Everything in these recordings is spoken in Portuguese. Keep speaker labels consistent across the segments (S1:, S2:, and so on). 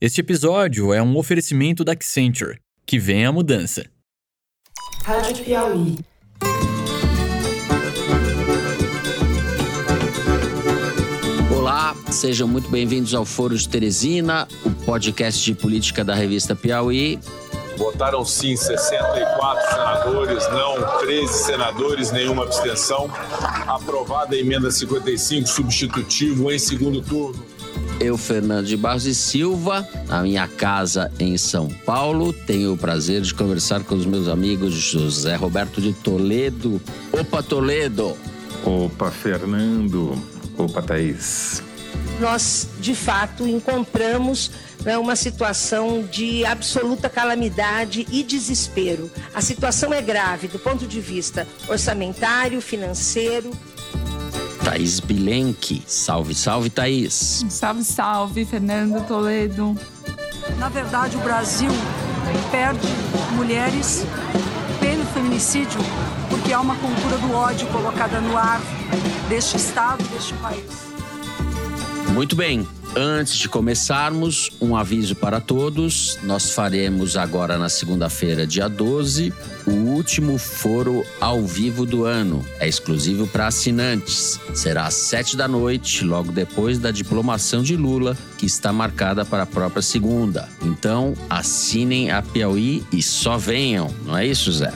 S1: Este episódio é um oferecimento da Accenture. Que vem a mudança.
S2: Rádio Piauí.
S3: Olá, sejam muito bem-vindos ao Foro de Teresina, o podcast de política da revista Piauí.
S4: Votaram sim 64 senadores, não 13 senadores, nenhuma abstenção. Aprovada a emenda 55, substitutivo em segundo turno.
S3: Eu, Fernando de Barros e Silva, na minha casa em São Paulo, tenho o prazer de conversar com os meus amigos José Roberto de Toledo. Opa, Toledo!
S5: Opa, Fernando! Opa, Thaís!
S6: Nós, de fato, encontramos né, uma situação de absoluta calamidade e desespero. A situação é grave do ponto de vista orçamentário, financeiro,
S3: Thaís Bilenque. Salve, salve, Thaís.
S7: Salve, salve, Fernando Toledo.
S8: Na verdade, o Brasil perde mulheres pelo feminicídio porque há uma cultura do ódio colocada no ar deste Estado, deste país.
S3: Muito bem. Antes de começarmos, um aviso para todos. Nós faremos agora na segunda-feira, dia 12, o último foro ao vivo do ano. É exclusivo para assinantes. Será às sete da noite, logo depois da diplomação de Lula, que está marcada para a própria segunda. Então, assinem a Piauí e só venham, não é isso, Zé?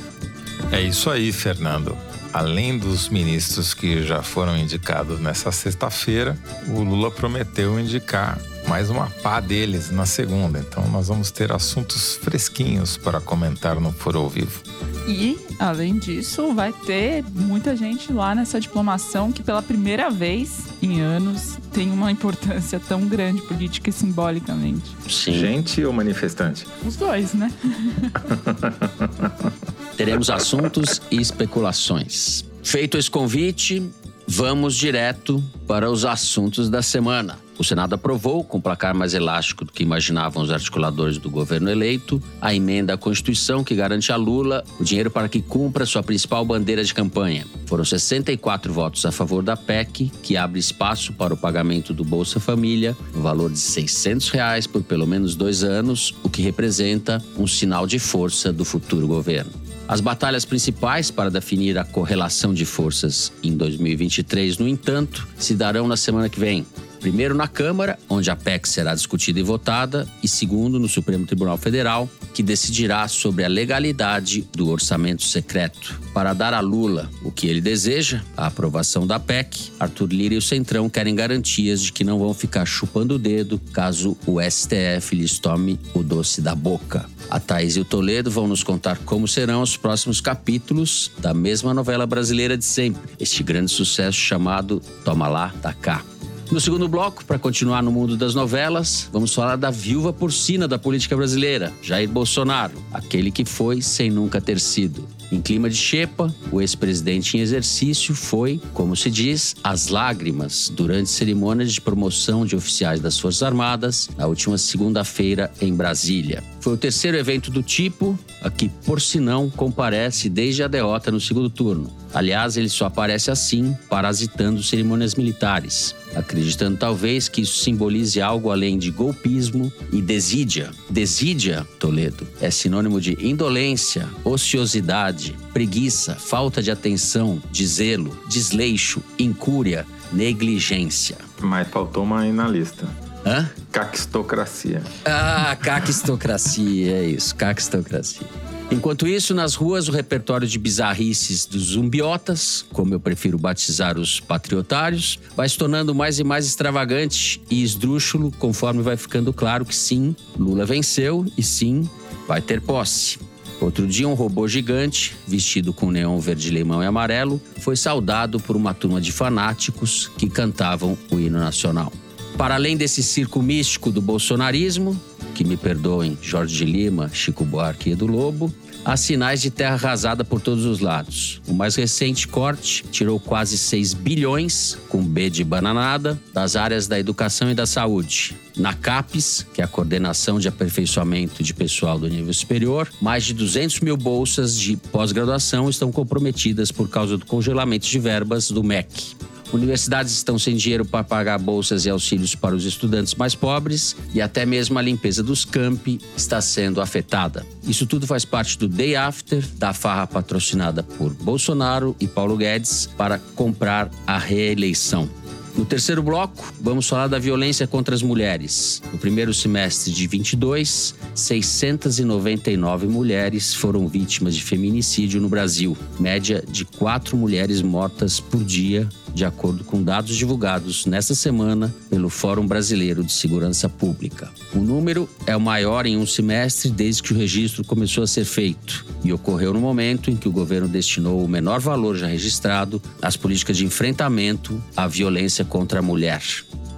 S5: É isso aí, Fernando. Além dos ministros que já foram indicados nessa sexta-feira, o Lula prometeu indicar mais uma pá deles na segunda. Então nós vamos ter assuntos fresquinhos para comentar no Foro ao Vivo.
S7: E, além disso, vai ter muita gente lá nessa diplomação que, pela primeira vez em anos, tem uma importância tão grande política e simbolicamente.
S3: Sim.
S5: Gente ou manifestante?
S7: Os dois, né?
S3: Teremos assuntos e especulações. Feito esse convite, vamos direto para os assuntos da semana. O Senado aprovou, com placar mais elástico do que imaginavam os articuladores do governo eleito, a emenda à Constituição que garante a Lula o dinheiro para que cumpra sua principal bandeira de campanha. Foram 64 votos a favor da PEC, que abre espaço para o pagamento do Bolsa Família, no valor de 600 reais por pelo menos dois anos, o que representa um sinal de força do futuro governo. As batalhas principais para definir a correlação de forças em 2023, no entanto, se darão na semana que vem. Primeiro na Câmara, onde a PEC será discutida e votada, e segundo no Supremo Tribunal Federal, que decidirá sobre a legalidade do orçamento secreto. Para dar a Lula o que ele deseja, a aprovação da PEC, Arthur Lira e o Centrão querem garantias de que não vão ficar chupando o dedo caso o STF lhes tome o doce da boca. A Thaís e o Toledo vão nos contar como serão os próximos capítulos da mesma novela brasileira de sempre, este grande sucesso chamado Toma Lá, da Cá. No segundo bloco, para continuar no mundo das novelas, vamos falar da viúva porcina da política brasileira, Jair Bolsonaro, aquele que foi sem nunca ter sido. Em clima de xepa, o ex-presidente em exercício foi, como se diz, às lágrimas durante cerimônias de promoção de oficiais das Forças Armadas na última segunda-feira em Brasília. Foi o terceiro evento do tipo a que Porcinão comparece desde a derrota no segundo turno. Aliás, ele só aparece assim, parasitando cerimônias militares, acreditando talvez que isso simbolize algo além de golpismo e desídia. Desídia, Toledo, é sinônimo de indolência, ociosidade, preguiça, falta de atenção, de zelo, desleixo, incúria, negligência.
S5: Mas faltou uma aí na lista.
S3: Hã?
S5: Caquistocracia.
S3: Ah, caquistocracia, é isso, caquistocracia. Enquanto isso, nas ruas, o repertório de bizarrices dos zumbiotas, como eu prefiro batizar os patriotários, vai se tornando mais e mais extravagante e esdrúxulo conforme vai ficando claro que sim, Lula venceu e sim, vai ter posse. Outro dia, um robô gigante, vestido com neon verde, limão e amarelo, foi saudado por uma turma de fanáticos que cantavam o hino nacional. Para além desse circo místico do bolsonarismo, que me perdoem Jorge de Lima, Chico Buarque e Edu Lobo, há sinais de terra arrasada por todos os lados. O mais recente corte tirou quase 6 bilhões, com B de bananada, das áreas da educação e da saúde. Na CAPES, que é a Coordenação de Aperfeiçoamento de Pessoal do Nível Superior, mais de 200 mil bolsas de pós-graduação estão comprometidas por causa do congelamento de verbas do MEC. Universidades estão sem dinheiro para pagar bolsas e auxílios para os estudantes mais pobres e até mesmo a limpeza dos campi está sendo afetada. Isso tudo faz parte do Day After, da farra patrocinada por Bolsonaro e Paulo Guedes para comprar a reeleição. No terceiro bloco, vamos falar da violência contra as mulheres. No primeiro semestre de 22, 699 mulheres foram vítimas de feminicídio no Brasil, média de quatro mulheres mortas por dia de acordo com dados divulgados nesta semana pelo Fórum Brasileiro de Segurança Pública. O número é o maior em um semestre desde que o registro começou a ser feito e ocorreu no momento em que o governo destinou o menor valor já registrado às políticas de enfrentamento à violência contra a mulher.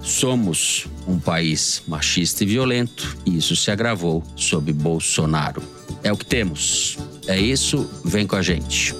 S3: Somos um país machista e violento e isso se agravou sob Bolsonaro. É o que temos. É isso, vem com a gente.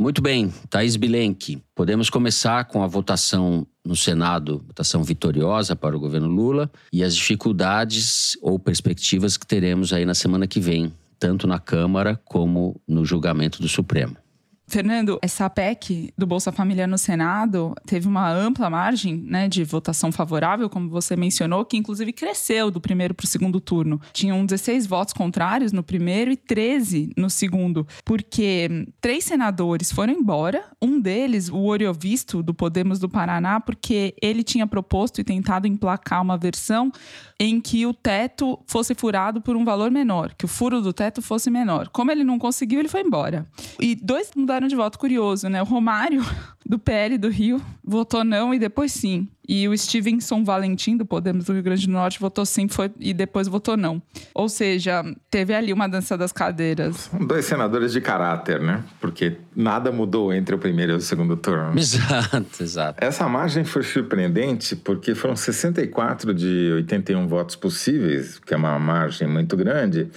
S3: Muito bem, Thaís Bilenque. Podemos começar com a votação no Senado, votação vitoriosa para o governo Lula e as dificuldades ou perspectivas que teremos aí na semana que vem, tanto na Câmara como no julgamento do Supremo.
S7: Fernando, essa PEC do Bolsa Família no Senado teve uma ampla margem né, de votação favorável, como você mencionou, que inclusive cresceu do primeiro para o segundo turno. Tinham 16 votos contrários no primeiro e 13 no segundo, porque três senadores foram embora. Um deles, o Oriovisto, do Podemos do Paraná, porque ele tinha proposto e tentado emplacar uma versão em que o teto fosse furado por um valor menor, que o furo do teto fosse menor. Como ele não conseguiu, ele foi embora. E dois mudaram de voto curioso, né? O Romário, do PL do Rio, votou não e depois sim. E o Stevenson Valentim, do Podemos do Rio Grande do Norte, votou sim foi, e depois votou não. Ou seja, teve ali uma dança das cadeiras.
S5: São dois senadores de caráter, né? Porque nada mudou entre o primeiro e o segundo turno.
S3: Exato, exato.
S5: Essa margem foi surpreendente porque foram 64 de 81 votos possíveis, que é uma margem muito grande.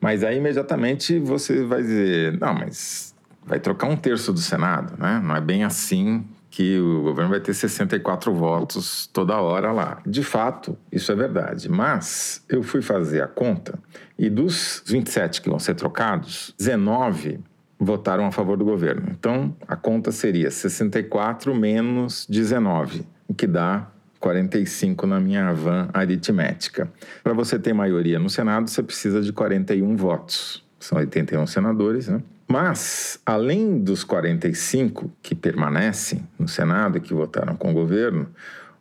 S5: Mas aí imediatamente você vai dizer: não, mas vai trocar um terço do Senado, né? Não é bem assim que o governo vai ter 64 votos toda hora lá. De fato, isso é verdade. Mas eu fui fazer a conta e dos 27 que vão ser trocados, 19 votaram a favor do governo. Então, a conta seria 64 menos 19, o que dá 45 na minha van aritmética. Para você ter maioria no Senado, você precisa de 41 votos. São 81 senadores, né? Mas, além dos 45 que permanecem no Senado e que votaram com o governo,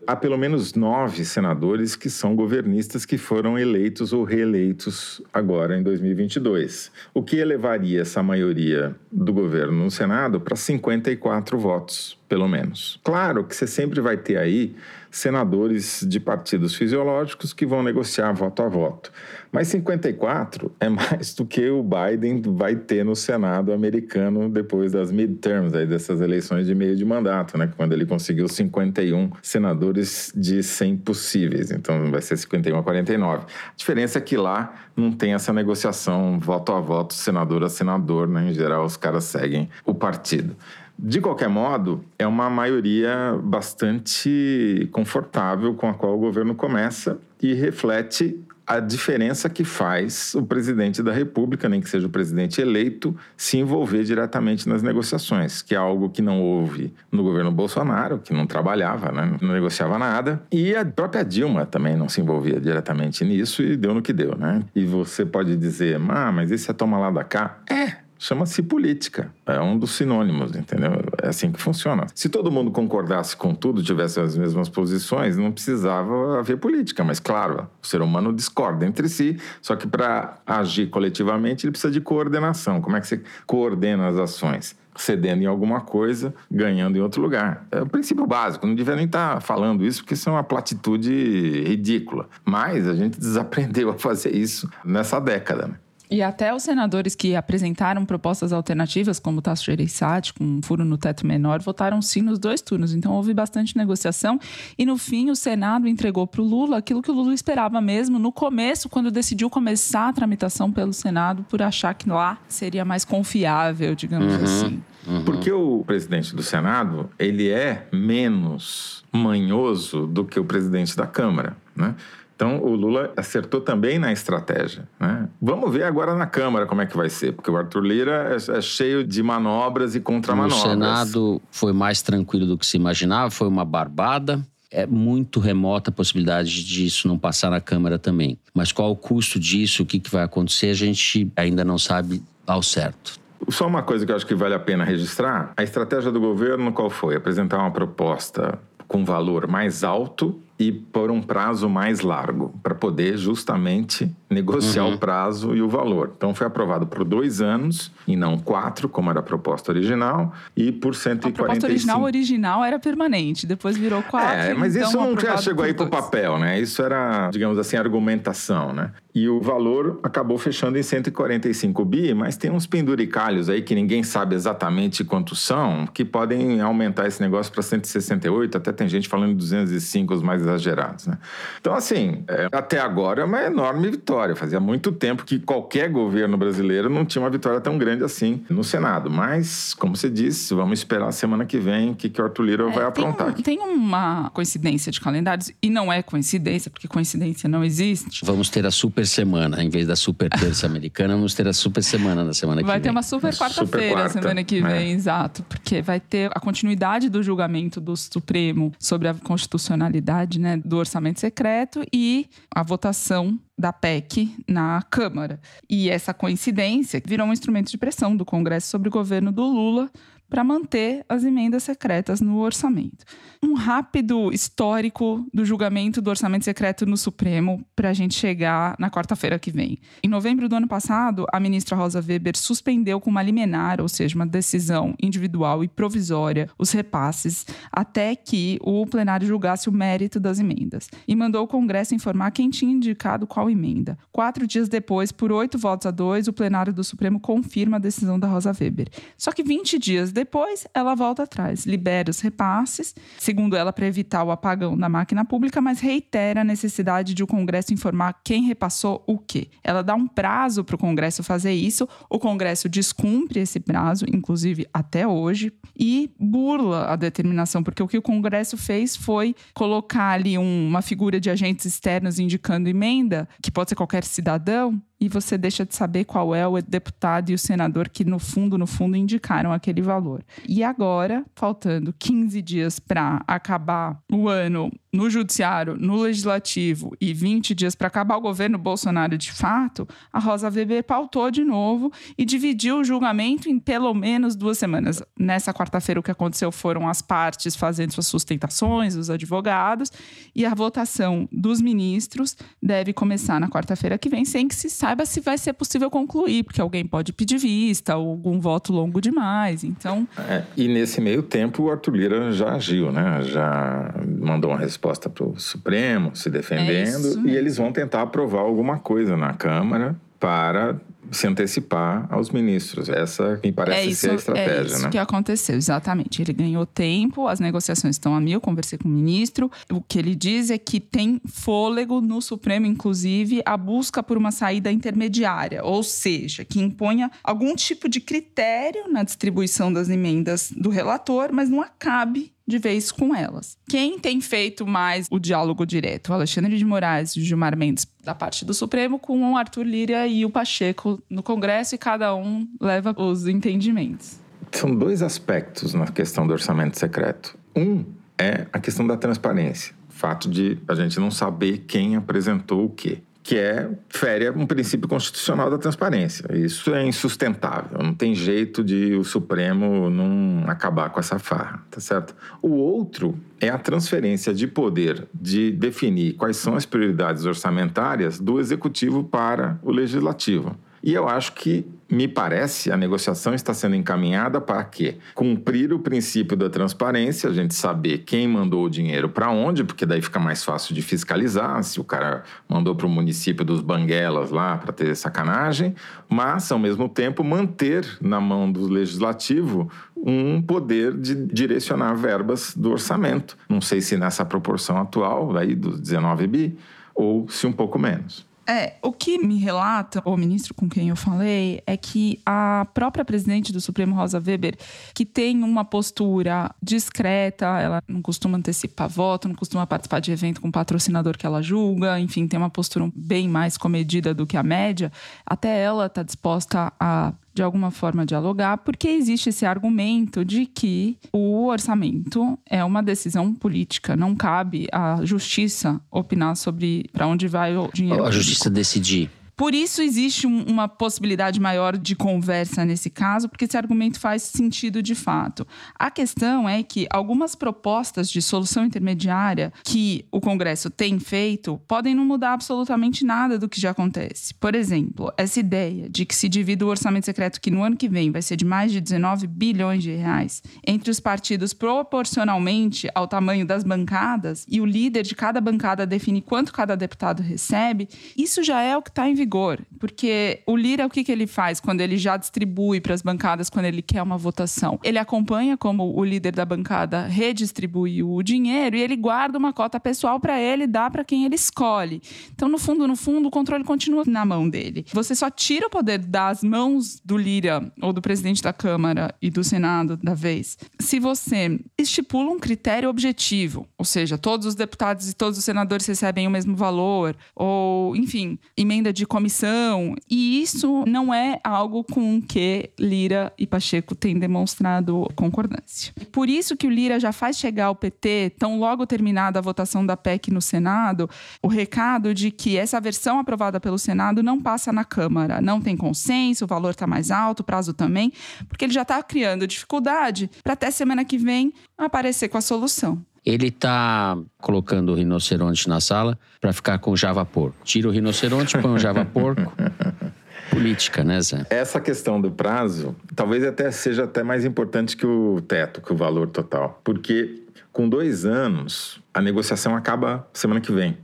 S5: há pelo menos nove senadores que são governistas que foram eleitos ou reeleitos agora em 2022, o que elevaria essa maioria do governo no Senado para 54 votos, pelo menos. Claro que você sempre vai ter aí senadores de partidos fisiológicos que vão negociar voto a voto. Mas 54 é mais do que o Biden vai ter no Senado americano depois das midterms, aí dessas eleições de meio de mandato, né? Quando ele conseguiu 51 senadores de 100 possíveis. Então vai ser 51 a 49. A diferença é que lá não tem essa negociação voto a voto, senador a senador, né? Em geral, os caras seguem o partido. De qualquer modo, é uma maioria bastante confortável com a qual o governo começa e reflete a diferença que faz o presidente da República, nem que seja o presidente eleito, se envolver diretamente nas negociações, que é algo que não houve no governo Bolsonaro, que não trabalhava, né? não negociava nada, e a própria Dilma também não se envolvia diretamente nisso e deu no que deu, né? E você pode dizer, ah, mas esse é toma lá da cá? É, chama-se política. É um dos sinônimos, entendeu? É assim que funciona. Se todo mundo concordasse com tudo, tivesse as mesmas posições, não precisava haver política. Mas, claro, o ser humano discorda entre si, só que para agir coletivamente ele precisa de coordenação. Como é que você coordena as ações? cedendo em alguma coisa, ganhando em outro lugar. É o princípio básico, não devia nem estar tá falando isso, porque isso é uma platitude ridícula. Mas a gente desaprendeu a fazer isso nessa década. Né?
S7: E até os senadores que apresentaram propostas alternativas, como o Tasso Gereissati, com um furo no teto menor, votaram sim nos dois turnos. Então houve bastante negociação. E no fim, o Senado entregou para o Lula aquilo que o Lula esperava mesmo no começo, quando decidiu começar a tramitação pelo Senado, por achar que lá seria mais confiável, digamos uhum, assim.
S5: Uhum. Porque o presidente do Senado, ele é menos manhoso do que o presidente da Câmara, né? Então, o Lula acertou também na estratégia. Né? Vamos ver agora na Câmara como é que vai ser, porque o Arthur Lira é, é cheio de manobras e contramanobras.
S3: No Senado foi mais tranquilo do que se imaginava, foi uma barbada. É muito remota a possibilidade disso não passar na Câmara também. Mas qual o custo disso, o que, que vai acontecer, a gente ainda não sabe ao certo.
S5: Só uma coisa que eu acho que vale a pena registrar: a estratégia do governo qual foi? Apresentar uma proposta com valor mais alto e por um prazo mais largo, para poder justamente negociar uhum. o prazo e o valor. Então foi aprovado por dois anos e não quatro, como era a proposta original, e por 145. A proposta
S7: original original era permanente, depois virou quatro.
S5: É, mas então isso nunca chegou aí para o papel, né? Isso era, digamos assim, argumentação, né? E o valor acabou fechando em 145 bi, mas tem uns penduricalhos aí que ninguém sabe exatamente quantos são, que podem aumentar esse negócio para 168, até tem gente falando de 205 os mais exagerados, né? Então, assim, é, até agora é uma enorme vitória. Fazia muito tempo que qualquer governo brasileiro não tinha uma vitória tão grande assim no Senado. Mas, como você disse, vamos esperar a semana que vem o que, que o Arthur Lira é, vai aprontar.
S7: Tem, tem uma coincidência de calendários, e não é coincidência, porque coincidência não existe.
S3: Vamos ter a super semana, em vez da super terça americana, vamos ter a super semana na semana que
S7: vai
S3: vem.
S7: Vai ter uma super quarta-feira quarta, semana que vem, é. exato. Porque vai ter a continuidade do julgamento do Supremo sobre a constitucionalidade né, do orçamento secreto e a votação da PEC na Câmara. E essa coincidência virou um instrumento de pressão do Congresso sobre o governo do Lula para manter as emendas secretas no orçamento. Um rápido histórico do julgamento do orçamento secreto no Supremo para a gente chegar na quarta-feira que vem. Em novembro do ano passado, a ministra Rosa Weber suspendeu com uma liminar, ou seja, uma decisão individual e provisória, os repasses até que o plenário julgasse o mérito das emendas e mandou o Congresso informar quem tinha indicado qual emenda. Quatro dias depois, por oito votos a dois, o plenário do Supremo confirma a decisão da Rosa Weber. Só que 20 dias depois, ela volta atrás, libera os repasses, segundo ela, para evitar o apagão da máquina pública, mas reitera a necessidade de o Congresso informar quem repassou o quê. Ela dá um prazo para o Congresso fazer isso, o Congresso descumpre esse prazo, inclusive até hoje, e burla a determinação, porque o que o Congresso fez foi colocar ali um, uma figura de agentes externos indicando emenda, que pode ser qualquer cidadão, e você deixa de saber qual é o deputado e o senador que, no fundo, no fundo, indicaram aquele valor. E agora, faltando 15 dias para acabar o ano no judiciário, no legislativo e 20 dias para acabar o governo Bolsonaro de fato, a Rosa Weber pautou de novo e dividiu o julgamento em pelo menos duas semanas. Nessa quarta-feira, o que aconteceu foram as partes fazendo suas sustentações, os advogados, e a votação dos ministros deve começar na quarta-feira que vem, sem que se saiba se vai ser possível concluir, porque alguém pode pedir vista ou algum voto longo demais. Então.
S5: É, e nesse meio tempo, o Arthur Lira já agiu, né? Já mandou uma resposta para o Supremo, se defendendo, é e eles vão tentar aprovar alguma coisa na Câmara para se antecipar aos ministros. Essa me parece é isso, ser a estratégia,
S7: é isso
S5: né?
S7: que aconteceu, exatamente. Ele ganhou tempo, as negociações estão a mil, conversei com o ministro. O que ele diz é que tem fôlego no Supremo, inclusive, a busca por uma saída intermediária, ou seja, que imponha algum tipo de critério na distribuição das emendas do relator, mas não acabe de vez com elas. Quem tem feito mais o diálogo direto? O Alexandre de Moraes e o Gilmar Mendes da parte do Supremo com o Arthur Lira e o Pacheco no Congresso e cada um leva os entendimentos.
S5: São dois aspectos na questão do orçamento secreto. Um é a questão da transparência. O fato de a gente não saber quem apresentou o quê que é fere um princípio constitucional da transparência. Isso é insustentável. Não tem jeito de o Supremo não acabar com essa farra, tá certo? O outro é a transferência de poder de definir quais são as prioridades orçamentárias do executivo para o legislativo. E eu acho que, me parece, a negociação está sendo encaminhada para quê? Cumprir o princípio da transparência, a gente saber quem mandou o dinheiro para onde, porque daí fica mais fácil de fiscalizar se o cara mandou para o município dos Banguelas lá para ter sacanagem, mas, ao mesmo tempo, manter na mão do legislativo um poder de direcionar verbas do orçamento. Não sei se nessa proporção atual, aí dos 19 bi, ou se um pouco menos.
S7: É, o que me relata o ministro com quem eu falei é que a própria presidente do Supremo, Rosa Weber, que tem uma postura discreta, ela não costuma antecipar voto, não costuma participar de evento com patrocinador que ela julga, enfim, tem uma postura bem mais comedida do que a média, até ela está disposta a de alguma forma dialogar, porque existe esse argumento de que o orçamento é uma decisão política, não cabe à justiça opinar sobre para onde vai o dinheiro.
S3: A justiça decidir.
S7: Por isso existe um, uma possibilidade maior de conversa nesse caso, porque esse argumento faz sentido de fato. A questão é que algumas propostas de solução intermediária que o Congresso tem feito podem não mudar absolutamente nada do que já acontece. Por exemplo, essa ideia de que se divida o orçamento secreto que no ano que vem vai ser de mais de 19 bilhões de reais entre os partidos proporcionalmente ao tamanho das bancadas e o líder de cada bancada define quanto cada deputado recebe, isso já é o que está em vigor vigor, porque o Lira, o que, que ele faz quando ele já distribui para as bancadas, quando ele quer uma votação? Ele acompanha como o líder da bancada redistribui o dinheiro e ele guarda uma cota pessoal para ele dá para quem ele escolhe. Então, no fundo, no fundo, o controle continua na mão dele. Você só tira o poder das mãos do Lira ou do presidente da Câmara e do Senado da vez se você estipula um critério objetivo, ou seja, todos os deputados e todos os senadores recebem o mesmo valor, ou, enfim, emenda de comissão. E isso não é algo com que Lira e Pacheco têm demonstrado concordância. Por isso que o Lira já faz chegar ao PT, tão logo terminada a votação da PEC no Senado, o recado de que essa versão aprovada pelo Senado não passa na Câmara. Não tem consenso, o valor está mais alto, o prazo também, porque ele já está criando dificuldade para até semana que vem aparecer com a solução
S3: ele está colocando o rinoceronte na sala para ficar com o Java Porco. Tira o rinoceronte, põe o Java Porco. Política, né, Zé?
S5: Essa questão do prazo talvez até seja até mais importante que o teto, que o valor total. Porque com dois anos, a negociação acaba semana que vem.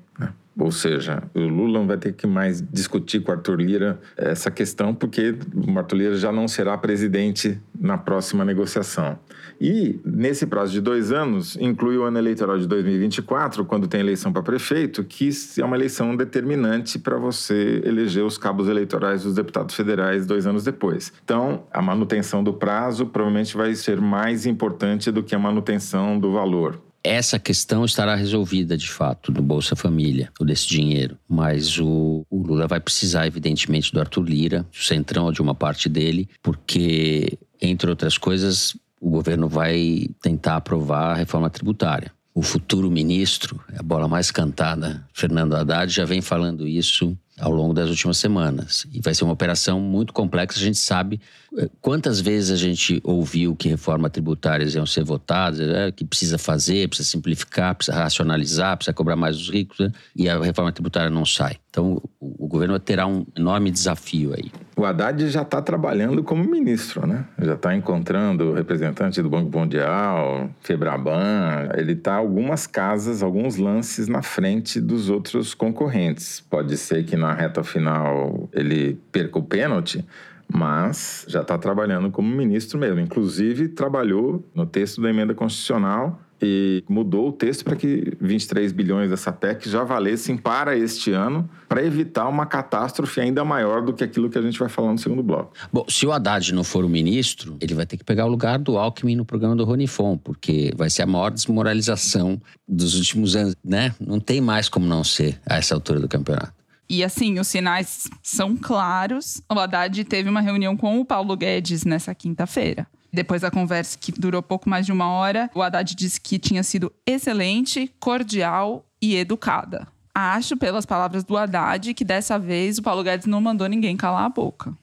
S5: Ou seja, o Lula não vai ter que mais discutir com o Arthur Lira essa questão, porque o Arthur Lira já não será presidente na próxima negociação. E, nesse prazo de dois anos, inclui o ano eleitoral de 2024, quando tem eleição para prefeito, que é uma eleição determinante para você eleger os cabos eleitorais dos deputados federais dois anos depois. Então, a manutenção do prazo provavelmente vai ser mais importante do que a manutenção do valor
S3: essa questão estará resolvida de fato do Bolsa Família, ou desse dinheiro. Mas o, o, Lula vai precisar, evidentemente, do Arthur Lira, do Centrão de uma parte dele, porque, entre outras coisas, o governo vai tentar aprovar a reforma tributária. O futuro ministro, a bola mais cantada, Fernando Haddad, já vem falando isso ao longo das últimas semanas. E vai ser uma operação muito complexa. A gente sabe eh, quantas vezes a gente ouviu que reformas tributárias iam ser votadas, é, que precisa fazer, precisa simplificar, precisa racionalizar, precisa cobrar mais os ricos, né? e a reforma tributária não sai. Então, o, governo terá um enorme desafio aí.
S5: O Haddad já está trabalhando como ministro, né? Já está encontrando representante do Banco Mundial, Febraban. Ele está algumas casas, alguns lances na frente dos outros concorrentes. Pode ser que na reta final ele perca o pênalti, mas já está trabalhando como ministro mesmo. Inclusive, trabalhou no texto da emenda constitucional e mudou o texto para que 23 bilhões dessa PEC já valessem para este ano, para evitar uma catástrofe ainda maior do que aquilo que a gente vai falar no segundo bloco.
S3: Bom, se o Haddad não for o ministro, ele vai ter que pegar o lugar do Alckmin no programa do Ronifon, porque vai ser a maior desmoralização dos últimos anos, né? Não tem mais como não ser a essa altura do campeonato.
S7: E assim, os sinais são claros. O Haddad teve uma reunião com o Paulo Guedes nessa quinta-feira. Depois da conversa, que durou pouco mais de uma hora, o Haddad disse que tinha sido excelente, cordial e educada. Acho, pelas palavras do Haddad, que dessa vez o Paulo Guedes não mandou ninguém calar a boca.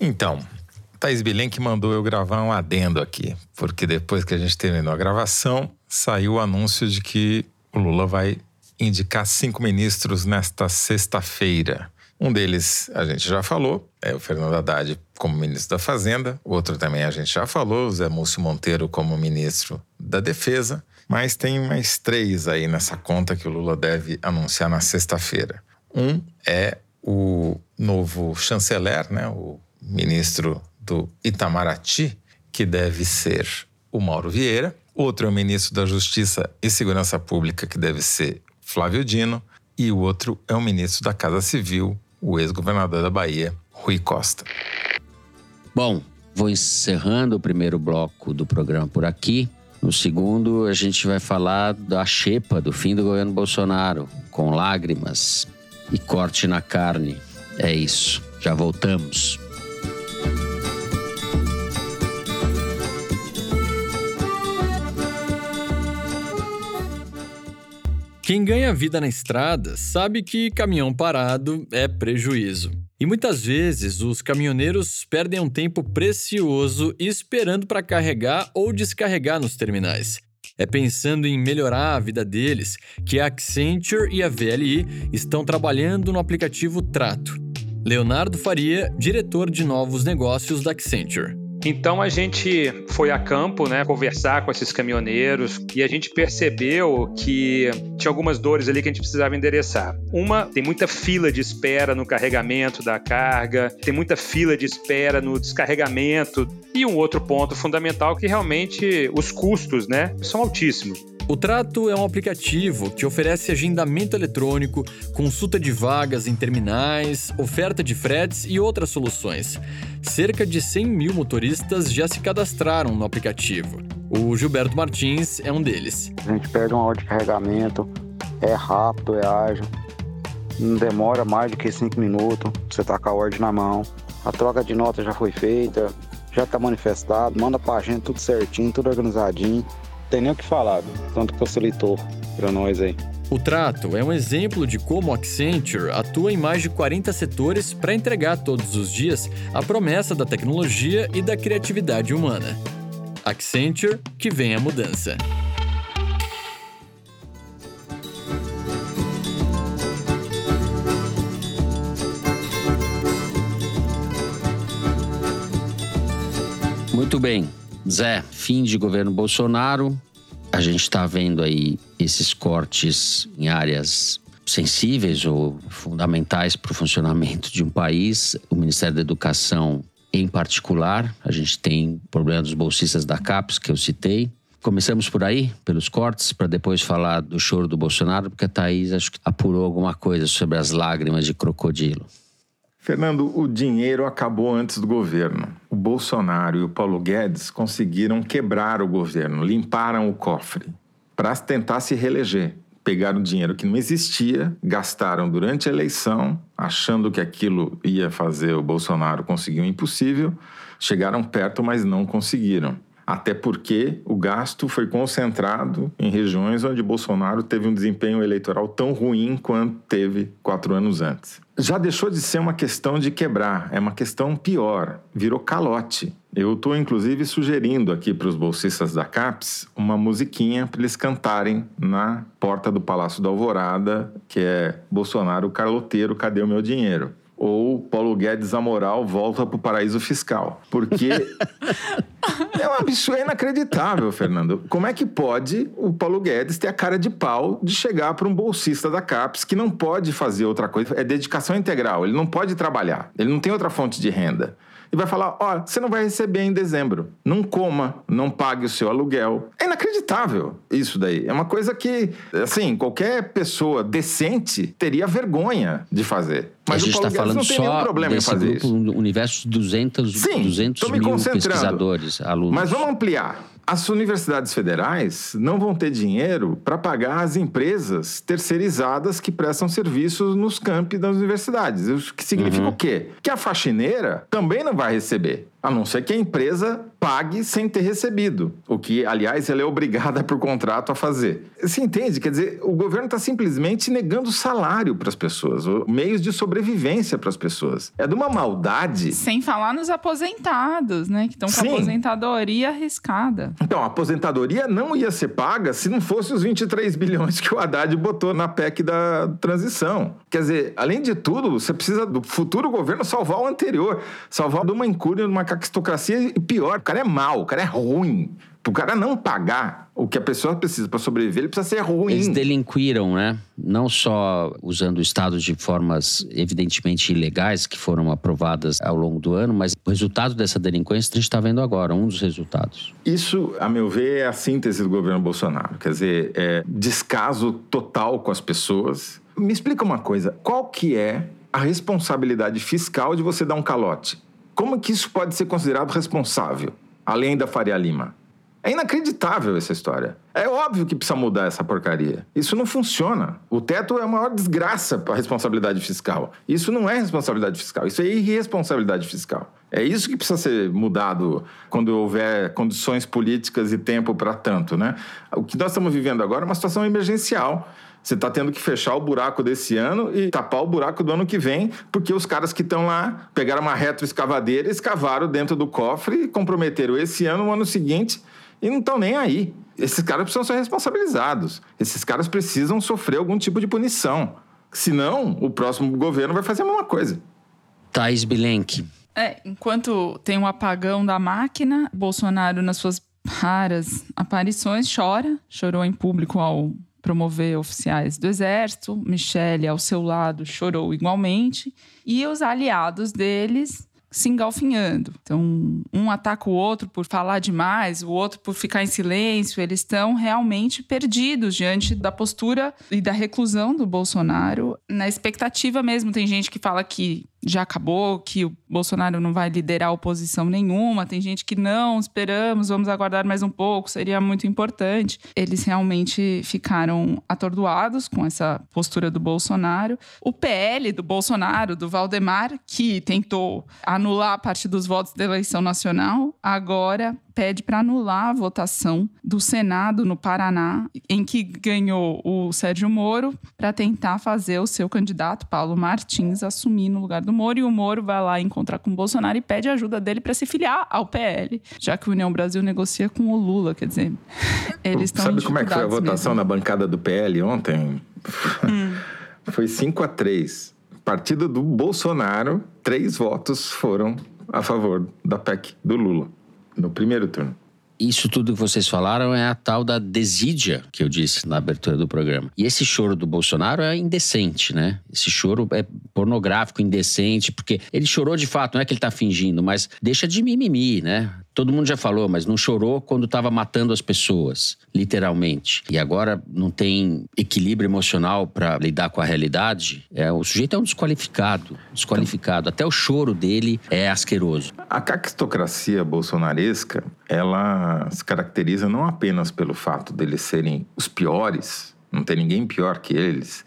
S5: Então, Thaís Bilenque mandou eu gravar um adendo aqui, porque depois que a gente terminou a gravação, saiu o anúncio de que o Lula vai indicar cinco ministros nesta sexta-feira. Um deles a gente já falou, é o Fernando Haddad como ministro da Fazenda. O outro também a gente já falou, o Zé Múcio Monteiro como ministro da Defesa. Mas tem mais três aí nessa conta que o Lula deve anunciar na sexta-feira. Um é o novo chanceler, né, o ministro do Itamaraty, que deve ser o Mauro Vieira. Outro é o ministro da Justiça e Segurança Pública, que deve ser Flávio Dino. e o outro é o ministro da Casa Civil, o ex-governador da Bahia, Rui Costa.
S3: Bom, vou encerrando o primeiro bloco do programa por aqui. No segundo, a gente vai falar da xepa do fim do governo Bolsonaro, com lágrimas e corte na carne. É isso. Já voltamos.
S1: Quem ganha vida na estrada sabe que caminhão parado é prejuízo. E muitas vezes os caminhoneiros perdem um tempo precioso esperando para carregar ou descarregar nos terminais. É pensando em melhorar a vida deles que a Accenture e a VLI estão trabalhando no aplicativo Trato. Leonardo Faria, diretor de novos negócios da Accenture.
S9: Então a gente foi a campo, né, conversar com esses caminhoneiros e a gente percebeu que tinha algumas dores ali que a gente precisava endereçar. Uma, tem muita fila de espera no carregamento da carga, tem muita fila de espera no descarregamento e um outro ponto fundamental que realmente os custos, né, são altíssimos.
S1: O Trato é um aplicativo que oferece agendamento eletrônico, consulta de vagas em terminais, oferta de fretes e outras soluções. Cerca de 100 mil motoristas já se cadastraram no aplicativo. O Gilberto Martins é um deles.
S10: A gente perde uma hora de carregamento, é rápido, é ágil, não demora mais do que 5 minutos, você tá com a ordem na mão. A troca de nota já foi feita, já está manifestado, manda pra gente tudo certinho, tudo organizadinho tem nem o que falar, tanto que facilitou para nós aí.
S1: O Trato é um exemplo de como a Accenture atua em mais de 40 setores para entregar todos os dias a promessa da tecnologia e da criatividade humana. Accenture, que vem a mudança.
S3: Muito bem. Zé, fim de governo Bolsonaro. A gente está vendo aí esses cortes em áreas sensíveis ou fundamentais para o funcionamento de um país. O Ministério da Educação, em particular, a gente tem o problema dos bolsistas da CAPES, que eu citei. Começamos por aí, pelos cortes, para depois falar do choro do Bolsonaro, porque a Thaís acho que apurou alguma coisa sobre as lágrimas de crocodilo.
S5: Fernando, o dinheiro acabou antes do governo. O Bolsonaro e o Paulo Guedes conseguiram quebrar o governo, limparam o cofre para tentar se reeleger. Pegaram dinheiro que não existia, gastaram durante a eleição, achando que aquilo ia fazer o Bolsonaro conseguir o impossível, chegaram perto, mas não conseguiram até porque o gasto foi concentrado em regiões onde Bolsonaro teve um desempenho eleitoral tão ruim quanto teve quatro anos antes. Já deixou de ser uma questão de quebrar, é uma questão pior, virou calote. Eu estou inclusive sugerindo aqui para os bolsistas da CAPES uma musiquinha para eles cantarem na porta do Palácio da Alvorada, que é Bolsonaro caloteiro, cadê o meu dinheiro? Ou Paulo Guedes amoral volta para o paraíso fiscal. Porque é um absurdo, é inacreditável, Fernando. Como é que pode o Paulo Guedes ter a cara de pau de chegar para um bolsista da CAPES que não pode fazer outra coisa? É dedicação integral, ele não pode trabalhar, ele não tem outra fonte de renda e vai falar: ó, oh, você não vai receber em dezembro. Não coma, não pague o seu aluguel. É inacreditável isso daí. É uma coisa que, assim, qualquer pessoa decente teria vergonha de fazer.
S3: Mas a gente está falando só desse grupo, isso. universo de 200, Sim, 200 mil pesquisadores, alunos.
S5: Mas vamos ampliar as universidades federais não vão ter dinheiro para pagar as empresas terceirizadas que prestam serviços nos campi das universidades. O que significa uhum. o quê? Que a faxineira também não vai receber. A não ser que a empresa pague sem ter recebido, o que, aliás, ela é obrigada por contrato a fazer. Você entende? Quer dizer, o governo está simplesmente negando salário para as pessoas, meios de sobrevivência para as pessoas. É de uma maldade.
S7: Sem falar nos aposentados, né? Que estão com aposentadoria arriscada.
S5: Então, a aposentadoria não ia ser paga se não fosse os 23 bilhões que o Haddad botou na PEC da transição. Quer dizer, além de tudo, você precisa do futuro governo salvar o anterior, salvar de uma incúria, de uma caquistocracia e pior, o cara é mau, o cara é ruim. O cara não pagar o que a pessoa precisa para sobreviver, ele precisa ser ruim.
S3: Eles delinquiram, né? Não só usando o Estado de formas evidentemente ilegais que foram aprovadas ao longo do ano, mas o resultado dessa delinquência a gente está vendo agora, um dos resultados.
S5: Isso, a meu ver, é a síntese do governo Bolsonaro. Quer dizer, é descaso total com as pessoas Me explica uma coisa, qual que é a responsabilidade fiscal de você dar um calote? Como que isso pode ser considerado responsável, além da Faria Lima? É inacreditável essa história. É óbvio que precisa mudar essa porcaria. Isso não funciona. O teto é a maior desgraça para a responsabilidade fiscal. Isso não é responsabilidade fiscal, isso é irresponsabilidade fiscal. É isso que precisa ser mudado quando houver condições políticas e tempo para tanto, né? O que nós estamos vivendo agora é uma situação emergencial. Você está tendo que fechar o buraco desse ano e tapar o buraco do ano que vem, porque os caras que estão lá pegaram uma retroescavadeira, escavaram dentro do cofre e comprometeram esse ano, o ano seguinte e não estão nem aí. Esses caras precisam ser responsabilizados. Esses caras precisam sofrer algum tipo de punição. Senão, o próximo governo vai fazer a mesma coisa.
S3: Thais Bilenque.
S7: É, enquanto tem um apagão da máquina, Bolsonaro, nas suas raras aparições, chora. Chorou em público ao promover oficiais do Exército. Michele, ao seu lado, chorou igualmente. E os aliados deles se engalfinhando. Então, um ataca o outro por falar demais, o outro por ficar em silêncio. Eles estão realmente perdidos diante da postura e da reclusão do Bolsonaro. Na expectativa mesmo, tem gente que fala que já acabou, que o Bolsonaro não vai liderar oposição nenhuma. Tem gente que não, esperamos, vamos aguardar mais um pouco, seria muito importante. Eles realmente ficaram atordoados com essa postura do Bolsonaro. O PL do Bolsonaro, do Valdemar, que tentou anular parte dos votos da eleição nacional, agora pede para anular a votação do Senado no Paraná, em que ganhou o Sérgio Moro, para tentar fazer o seu candidato, Paulo Martins, assumir no lugar do Moro. E o Moro vai lá encontrar com o Bolsonaro e pede ajuda dele para se filiar ao PL, já que o União Brasil negocia com o Lula. Quer dizer, eles estão.
S5: Sabe como é que foi a votação
S7: mesmo.
S5: na bancada do PL ontem? Hum. foi 5 a 3 Partido do Bolsonaro, três votos foram a favor da PEC do Lula no primeiro turno.
S3: Isso tudo que vocês falaram é a tal da desídia que eu disse na abertura do programa. E esse choro do Bolsonaro é indecente, né? Esse choro é pornográfico, indecente, porque ele chorou de fato, não é que ele tá fingindo, mas deixa de mimimi, né? Todo mundo já falou, mas não chorou quando estava matando as pessoas, literalmente. E agora não tem equilíbrio emocional para lidar com a realidade. É, o sujeito é um desqualificado, desqualificado. Até o choro dele é asqueroso.
S5: A caquistocracia bolsonaresca, ela se caracteriza não apenas pelo fato deles serem os piores, não tem ninguém pior que eles,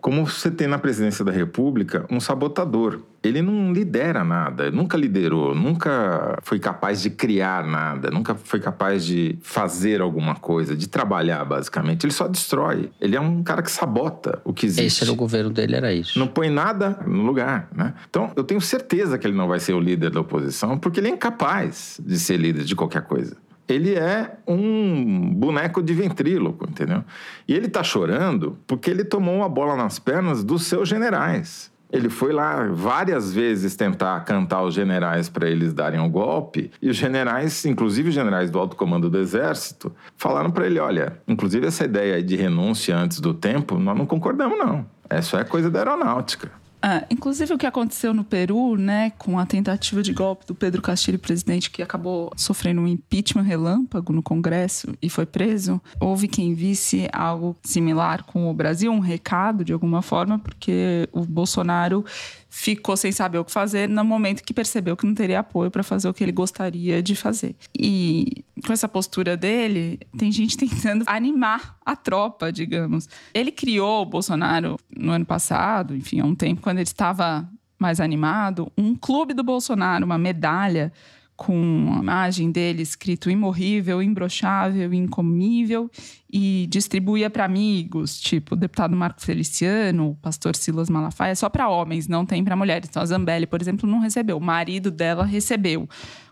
S5: como você tem na presidência da República um sabotador. Ele não lidera nada, nunca liderou, nunca foi capaz de criar nada, nunca foi capaz de fazer alguma coisa, de trabalhar, basicamente. Ele só destrói. Ele é um cara que sabota o que existe.
S3: Esse era o governo dele, era isso.
S5: Não põe nada no lugar, né? Então, eu tenho certeza que ele não vai ser o líder da oposição, porque ele é incapaz de ser líder de qualquer coisa ele é um boneco de ventríloco, entendeu? E ele tá chorando porque ele tomou uma bola nas pernas dos seus generais. Ele foi lá várias vezes tentar cantar os generais para eles darem o um golpe, e os generais, inclusive os generais do alto comando do exército, falaram para ele: olha, inclusive essa ideia de renúncia antes do tempo, nós não concordamos, não. Essa é coisa da aeronáutica.
S7: Ah, inclusive o que aconteceu no Peru, né, com a tentativa de golpe do Pedro Castilho, presidente, que acabou sofrendo um impeachment relâmpago no Congresso e foi preso, houve quem visse algo similar com o Brasil, um recado de alguma forma, porque o Bolsonaro ficou sem saber o que fazer no momento que percebeu que não teria apoio para fazer o que ele gostaria de fazer. E com essa postura dele, tem gente tentando animar a tropa, digamos. Ele criou o Bolsonaro no ano passado, enfim, há um tempo, quando ele estava mais animado, um clube do Bolsonaro, uma medalha com a imagem dele escrito imorrível, imbrochável, incomível e distribuía para amigos, tipo o deputado Marco Feliciano, o pastor Silas Malafaia, só para homens, não tem para mulheres. Então a Zambelli, por exemplo, não recebeu, o marido dela recebeu.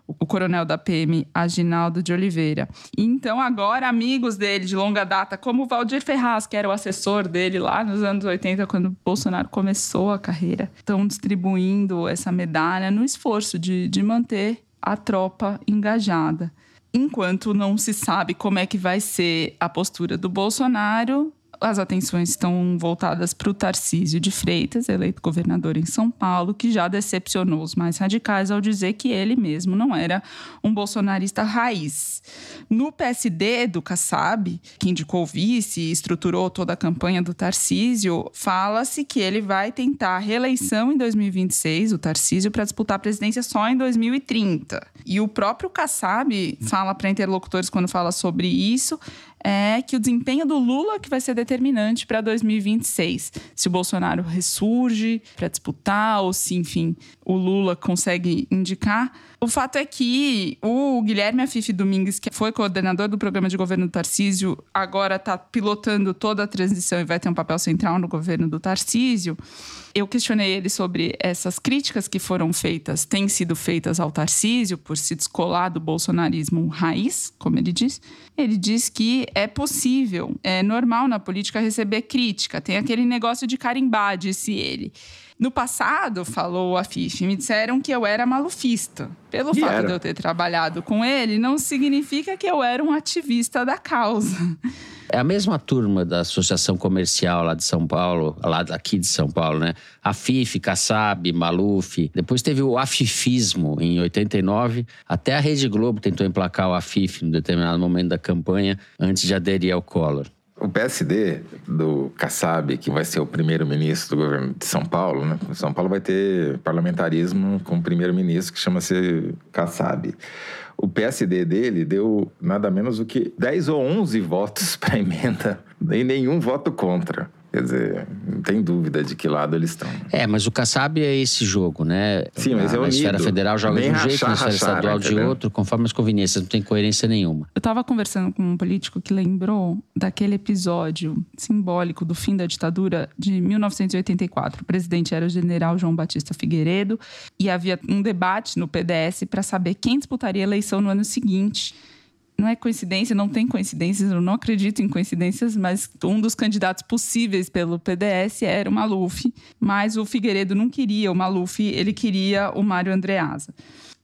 S7: O coronel da PM, Aginaldo de Oliveira. Então, agora, amigos dele de longa data, como o Valdir Ferraz, que era o assessor dele lá nos anos 80, quando Bolsonaro começou a carreira, estão distribuindo essa medalha no esforço de, de manter a tropa engajada. Enquanto não se sabe como é que vai ser a postura do Bolsonaro, as atenções estão voltadas para o Tarcísio de Freitas, eleito governador em São Paulo, que já decepcionou os mais radicais ao dizer que ele mesmo não era um bolsonarista raiz. No PSD do Kassab, que indicou o vice e estruturou toda a campanha do Tarcísio, fala-se que ele vai tentar a reeleição em 2026, o Tarcísio, para disputar a presidência só em 2030. E o próprio Kassab fala para interlocutores quando fala sobre isso é que o desempenho do Lula que vai ser determinante para 2026. Se o Bolsonaro ressurge para disputar ou se, enfim, o Lula consegue indicar. O fato é que o Guilherme Afife Domingues, que foi coordenador do programa de governo do Tarcísio, agora está pilotando toda a transição e vai ter um papel central no governo do Tarcísio. Eu questionei ele sobre essas críticas que foram feitas, têm sido feitas ao Tarcísio por se descolar do bolsonarismo raiz, como ele diz. Ele diz que é possível, é normal na política receber crítica, tem aquele negócio de carimbar, disse ele. No passado, falou a Fife, me disseram que eu era malufista. Pelo
S5: E
S7: fato
S5: era.
S7: de eu ter trabalhado com ele, não significa que eu era um ativista da causa.
S3: É a mesma turma da Associação Comercial lá de São Paulo, lá daqui de São Paulo, né? A FIF, Kassab, Maluf. Depois teve o afifismo em 89. Até a Rede Globo tentou emplacar o afif em determinado momento da campanha, antes de aderir ao Collor.
S5: O PSD do Kassab, que vai ser o primeiro-ministro do governo de São Paulo, né? São Paulo vai ter parlamentarismo com o primeiro-ministro que chama-se Kassab. O PSD dele deu nada menos do que 10 ou 11 votos para emenda e nenhum voto contra. Quer dizer, não tem dúvida de que lado eles estão.
S3: É, mas o Kassab é esse jogo, né?
S5: Sim, mas
S3: na,
S5: é unido.
S3: esfera federal joga
S5: Nem
S3: de um jeito,
S5: rachar,
S3: na esfera
S5: rachar,
S3: estadual de
S5: entendeu?
S3: outro, conforme as conveniências. Não tem coerência nenhuma.
S7: Eu estava conversando com um político que lembrou daquele episódio simbólico do fim da ditadura de 1984. O presidente era o general João Batista Figueiredo e havia um debate no PDS para saber quem disputaria a eleição no ano seguinte. Não é coincidência, não tem coincidências, eu não acredito em coincidências, mas um dos candidatos possíveis pelo PDS era o Maluf, mas o Figueiredo não queria o Maluf, ele queria o Mário Andreasa.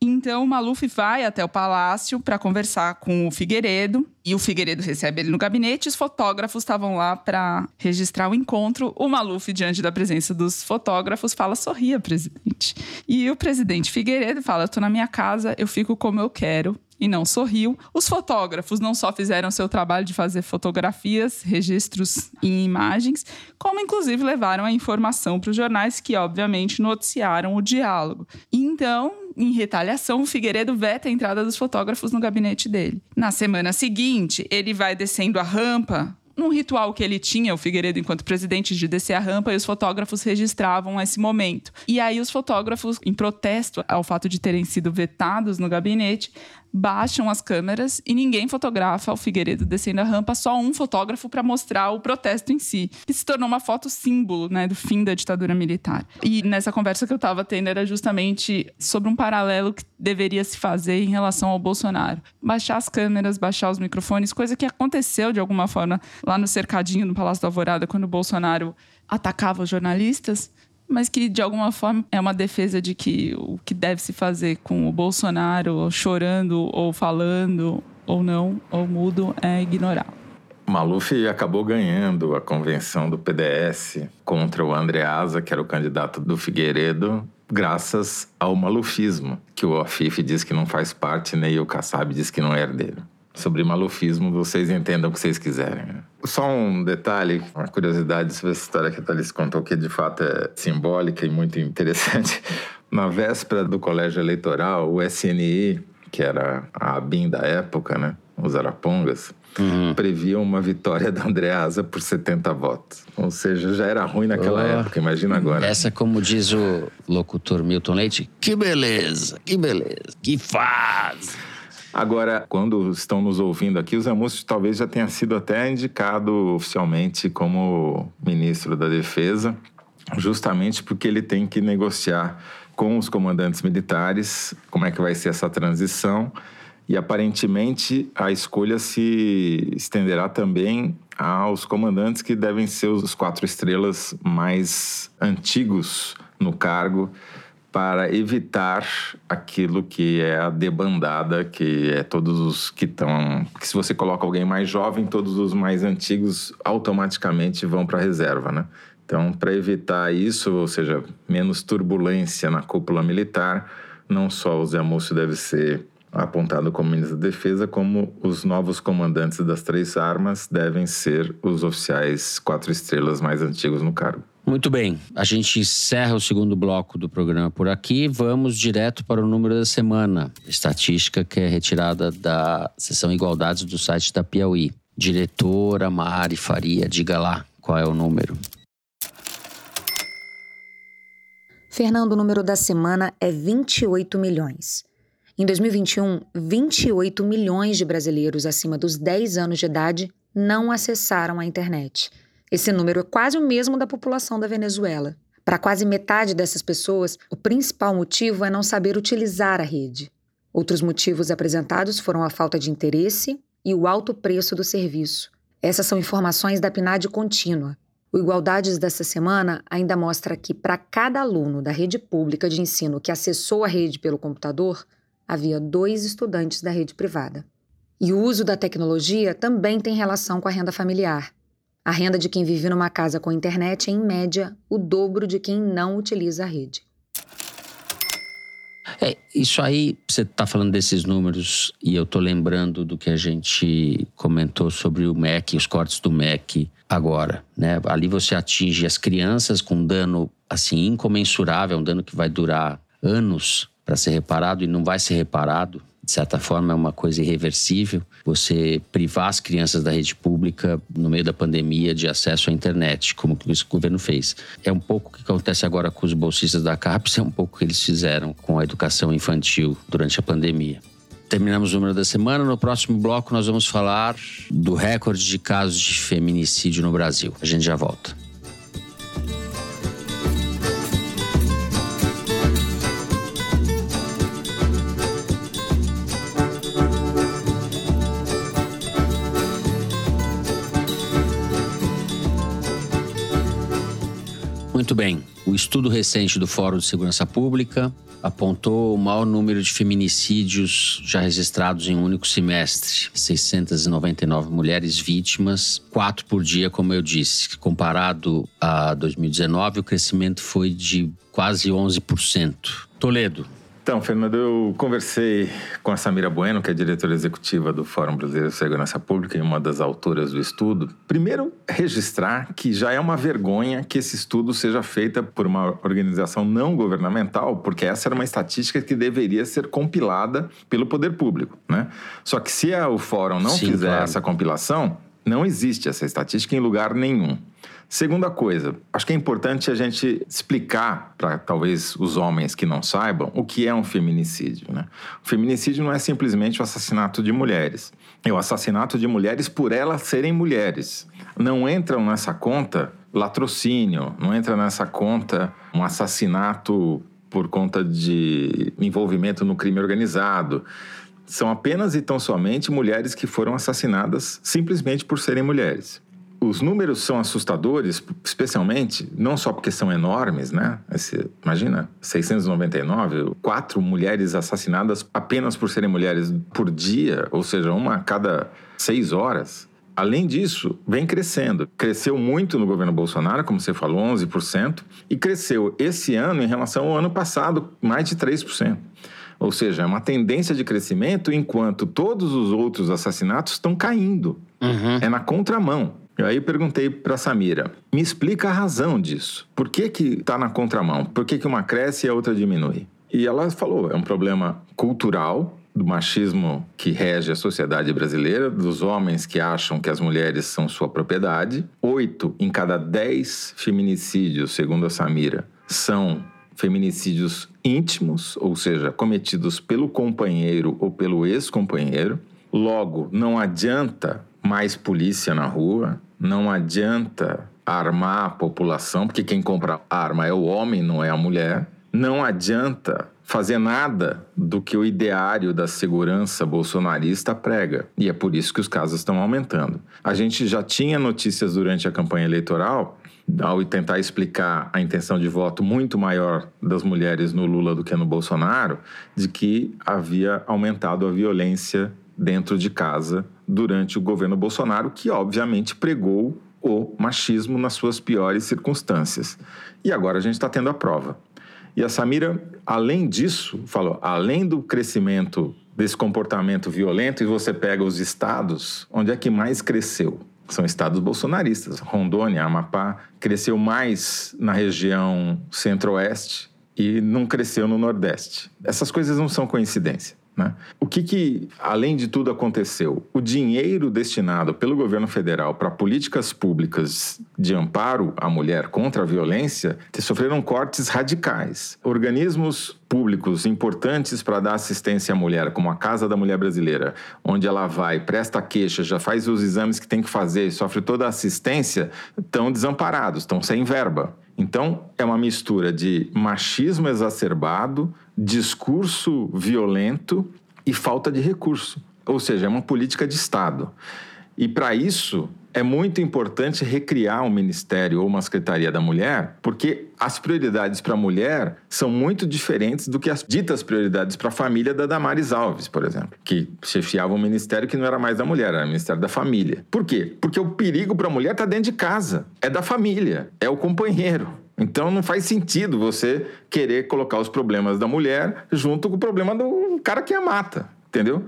S7: Então o Maluf vai até o palácio para conversar com o Figueiredo e o Figueiredo recebe ele no gabinete. Os fotógrafos estavam lá para registrar o encontro. O Maluf, diante da presença dos fotógrafos, fala: sorria, presidente. E o presidente Figueiredo fala: eu tô na minha casa, eu fico como eu quero. E não sorriu. Os fotógrafos não só fizeram seu trabalho de fazer fotografias, registros em imagens, como inclusive levaram a informação para os jornais que, obviamente, noticiaram o diálogo. Então, em retaliação, Figueiredo veta a entrada dos fotógrafos no gabinete dele. Na semana seguinte, ele vai descendo a rampa num ritual que ele tinha, o Figueiredo, enquanto presidente, de descer a rampa, e os fotógrafos registravam esse momento. E aí, os fotógrafos, em protesto ao fato de terem sido vetados no gabinete, baixam as câmeras e ninguém fotografa o Figueiredo descendo a rampa, só um fotógrafo para mostrar o protesto em si, que se tornou uma foto símbolo né, do fim da ditadura militar. E nessa conversa que eu estava tendo era justamente sobre um paralelo que deveria se fazer em relação ao Bolsonaro. Baixar as câmeras, baixar os microfones, coisa que aconteceu de alguma forma lá no cercadinho no Palácio da Alvorada, quando o Bolsonaro atacava os jornalistas mas que de alguma forma é uma defesa de que o que deve se fazer com o Bolsonaro chorando ou falando ou não, ou mudo, é ignorar.
S5: Maluf acabou ganhando a convenção do PDS contra o Andreasa, que era o candidato do Figueiredo, graças ao malufismo, que o Afif diz que não faz parte, nem o Kassab diz que não é herdeiro. Sobre malufismo, vocês entendam o que vocês quiserem. Só um detalhe, uma curiosidade sobre essa história que a Thalys contou, que de fato é simbólica e muito interessante. Na véspera do colégio eleitoral, o SNI, que era a ABIN da época, né? Os Arapongas, previam uma vitória da Andreasa por 70 votos. Ou seja, já era ruim naquela
S3: Oh.
S5: época, imagina agora.
S3: Essa, como diz o locutor Milton Leite, que beleza, que beleza, que faz.
S5: Agora, quando estão nos ouvindo aqui, o Múcio talvez já tenha sido até indicado oficialmente como ministro da Defesa, justamente porque ele tem que negociar com os comandantes militares como é que vai ser essa transição. E aparentemente a escolha se estenderá também aos comandantes que devem ser os quatro estrelas mais antigos no cargo para evitar aquilo que é a debandada, que é todos os que estão. que se você coloca alguém mais jovem, todos os mais antigos automaticamente vão para a reserva, né? Então, para evitar isso, ou seja, menos turbulência na cúpula militar, não só o Zé Múcio deve ser apontado como ministro da Defesa, como os novos comandantes das três armas devem ser os oficiais quatro estrelas mais antigos no cargo.
S3: Muito bem, a gente encerra o segundo bloco do programa por aqui. Vamos direto para o número da semana. Estatística que é retirada da seção Igualdades do site da Piauí. Diretora Mari Faria, diga lá qual é o número.
S11: Fernando, o número da semana é 28 milhões. Em 2021, 28 milhões de brasileiros acima dos 10 anos de idade não acessaram a internet. Esse número é quase o mesmo da população da Venezuela. Para quase metade dessas pessoas, o principal motivo é não saber utilizar a rede. Outros motivos apresentados foram a falta de interesse e o alto preço do serviço. Essas são informações da PNAD contínua. O Igualdades dessa semana ainda mostra que, para cada aluno da rede pública de ensino que acessou a rede pelo computador, havia dois estudantes da rede privada. E o uso da tecnologia também tem relação com a renda familiar. A renda de quem vive numa casa com internet é, em média, o dobro de quem não utiliza a rede.
S3: É, isso aí, você está falando desses números e eu estou lembrando do que a gente comentou sobre o MEC, os cortes do MEC agora, né? Ali você atinge as crianças com dano assim incomensurável, um dano que vai durar anos para ser reparado e não vai ser reparado, de certa forma, é uma coisa irreversível. Você privar as crianças da rede pública no meio da pandemia de acesso à internet, como o governo fez. É um pouco o que acontece agora com os bolsistas da CAPES, é um pouco o que eles fizeram com a educação infantil durante a pandemia. Terminamos o número da semana. No próximo bloco, nós vamos falar do recorde de casos de feminicídio no Brasil. A gente já volta. Muito bem. O estudo recente do Fórum de Segurança Pública apontou o maior número de feminicídios já registrados em um único semestre. 699 mulheres vítimas, quatro por dia, como eu disse. Comparado a 2019, o crescimento foi de quase 11%. Toledo,
S5: então, Fernando, eu conversei com a Samira Bueno, que é diretora executiva do Fórum Brasileiro de Segurança Pública e uma das autoras do estudo. Primeiro, registrar que já é uma vergonha que esse estudo seja feito por uma organização não governamental, porque essa era uma estatística que deveria ser compilada pelo poder público, né? Só que se o Fórum não Sim, fizer claro. essa compilação, não existe essa estatística em lugar nenhum. Segunda coisa, acho que é importante a gente explicar para talvez os homens que não saibam o que é um feminicídio. Né? O feminicídio não é simplesmente o assassinato de mulheres, é o assassinato de mulheres por elas serem mulheres. Não entram nessa conta latrocínio, não entra nessa conta um assassinato por conta de envolvimento no crime organizado. São apenas e tão somente mulheres que foram assassinadas simplesmente por serem mulheres os números são assustadores, especialmente, não só porque são enormes, né? Esse, imagina, 699, quatro mulheres assassinadas apenas por serem mulheres por dia, ou seja, uma a cada seis horas. Além disso, vem crescendo. Cresceu muito no governo Bolsonaro, como você falou, 11%, e cresceu esse ano em relação ao ano passado, mais de 3%. Ou seja, é uma tendência de crescimento enquanto todos os outros assassinatos estão caindo. Uhum. É na contramão. Eu aí perguntei para Samira, me explica a razão disso. Por que que está na contramão? Por que, que uma cresce e a outra diminui? E ela falou, é um problema cultural, do machismo que rege a sociedade brasileira, dos homens que acham que as mulheres são sua propriedade. Oito em cada dez feminicídios, segundo a Samira, são feminicídios íntimos, ou seja, cometidos pelo companheiro ou pelo ex-companheiro. Logo, não adianta mais polícia na rua, não adianta armar a população, porque quem compra arma é o homem, não é a mulher. Não adianta fazer nada do que o ideário da segurança bolsonarista prega. E é por isso que os casos estão aumentando. A gente já tinha notícias durante a campanha eleitoral ao tentar explicar a intenção de voto muito maior das mulheres no Lula do que no Bolsonaro, de que havia aumentado a violência dentro de casa durante o governo Bolsonaro, que obviamente pregou o machismo nas suas piores circunstâncias. E agora a gente está tendo a prova. E a Samira, além disso, falou: além do crescimento desse comportamento violento, e você pega os estados, onde é que mais cresceu? São estados bolsonaristas. Rondônia, Amapá, cresceu mais na região centro-oeste e não cresceu no nordeste. Essas coisas não são coincidência. Né? O que, que, além de tudo, aconteceu? O dinheiro destinado pelo governo federal para políticas públicas de amparo à mulher contra a violência sofreram cortes radicais. Organismos públicos importantes para dar assistência à mulher, como a Casa da Mulher Brasileira, onde ela vai, presta queixa, já faz os exames que tem que fazer, sofre toda a assistência, estão desamparados, estão sem verba. Então, é uma mistura de machismo exacerbado, discurso violento e falta de recurso. Ou seja, é uma política de Estado. E para isso, é muito importante recriar um ministério ou uma secretaria da mulher, porque as prioridades para a mulher são muito diferentes do que as ditas prioridades para a família da Damares Alves, por exemplo, que chefiava um ministério que não era mais da mulher, era o Ministério da Família. Por quê? Porque o perigo para a mulher está dentro de casa, é da família, é o companheiro. Então não faz sentido você querer colocar os problemas da mulher junto com o problema do cara que a mata, entendeu?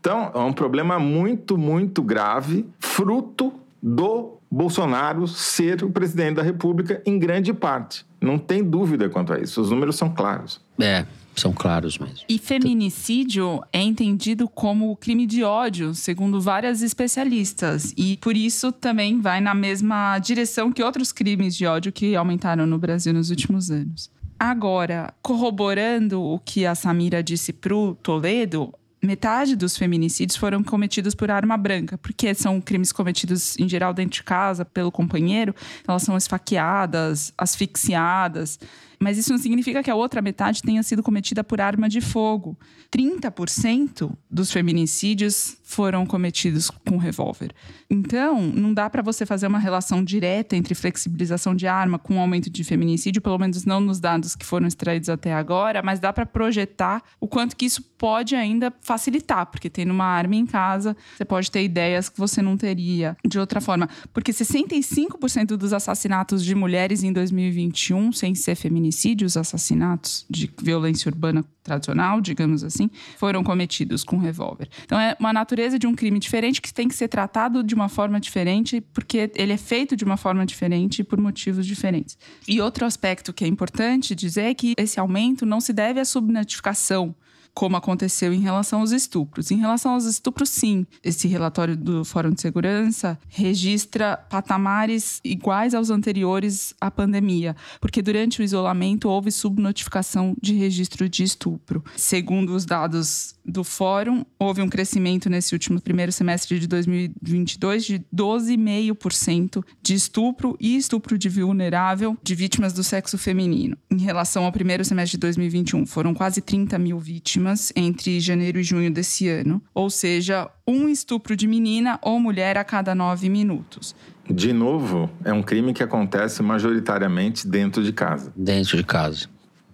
S5: Então é um problema muito, muito grave, fruto do Bolsonaro ser o presidente da República em grande parte. Não tem dúvida quanto a isso. Os números são claros.
S3: É, são claros mesmo.
S7: E feminicídio é entendido como crime de ódio, segundo várias especialistas. E por isso também vai na mesma direção que outros crimes de ódio que aumentaram no Brasil nos últimos anos. Agora, corroborando o que a Samira disse pro Toledo, metade dos feminicídios foram cometidos por arma branca, porque são crimes cometidos em geral dentro de casa pelo companheiro, elas são esfaqueadas, asfixiadas. Mas isso não significa que a outra metade tenha sido cometida por arma de fogo. 30% dos feminicídios foram cometidos com revólver. Então, não dá para você fazer uma relação direta entre flexibilização de arma com aumento de feminicídio, pelo menos não nos dados que foram extraídos até agora, mas dá para projetar o quanto que isso pode ainda facilitar, porque tendo uma arma em casa, você pode ter ideias que você não teria de outra forma. Porque 65% dos assassinatos de mulheres em 2021, sem ser feminicídios, assassinatos de violência urbana tradicional, digamos assim, foram cometidos com revólver. Então é uma natureza de um crime diferente que tem que ser tratado de uma forma diferente, porque ele é feito de uma forma diferente e por motivos diferentes. E outro aspecto que é importante dizer é que esse aumento não se deve à subnotificação como aconteceu em relação aos estupros. Em relação aos estupros, sim, esse relatório do Fórum de Segurança registra patamares iguais aos anteriores à pandemia, porque durante o isolamento houve subnotificação de registro de estupro. Segundo os dados do Fórum, houve um crescimento nesse último primeiro semestre de 2022 de 12,5% de estupro e estupro de vulnerável de vítimas do sexo feminino. Em relação ao primeiro semestre de 2021, foram quase 30 mil vítimas vítimas entre janeiro e junho desse ano, ou seja, um estupro de menina ou mulher a cada nove minutos.
S5: De novo, é um crime que acontece majoritariamente dentro de casa.
S3: Dentro de casa.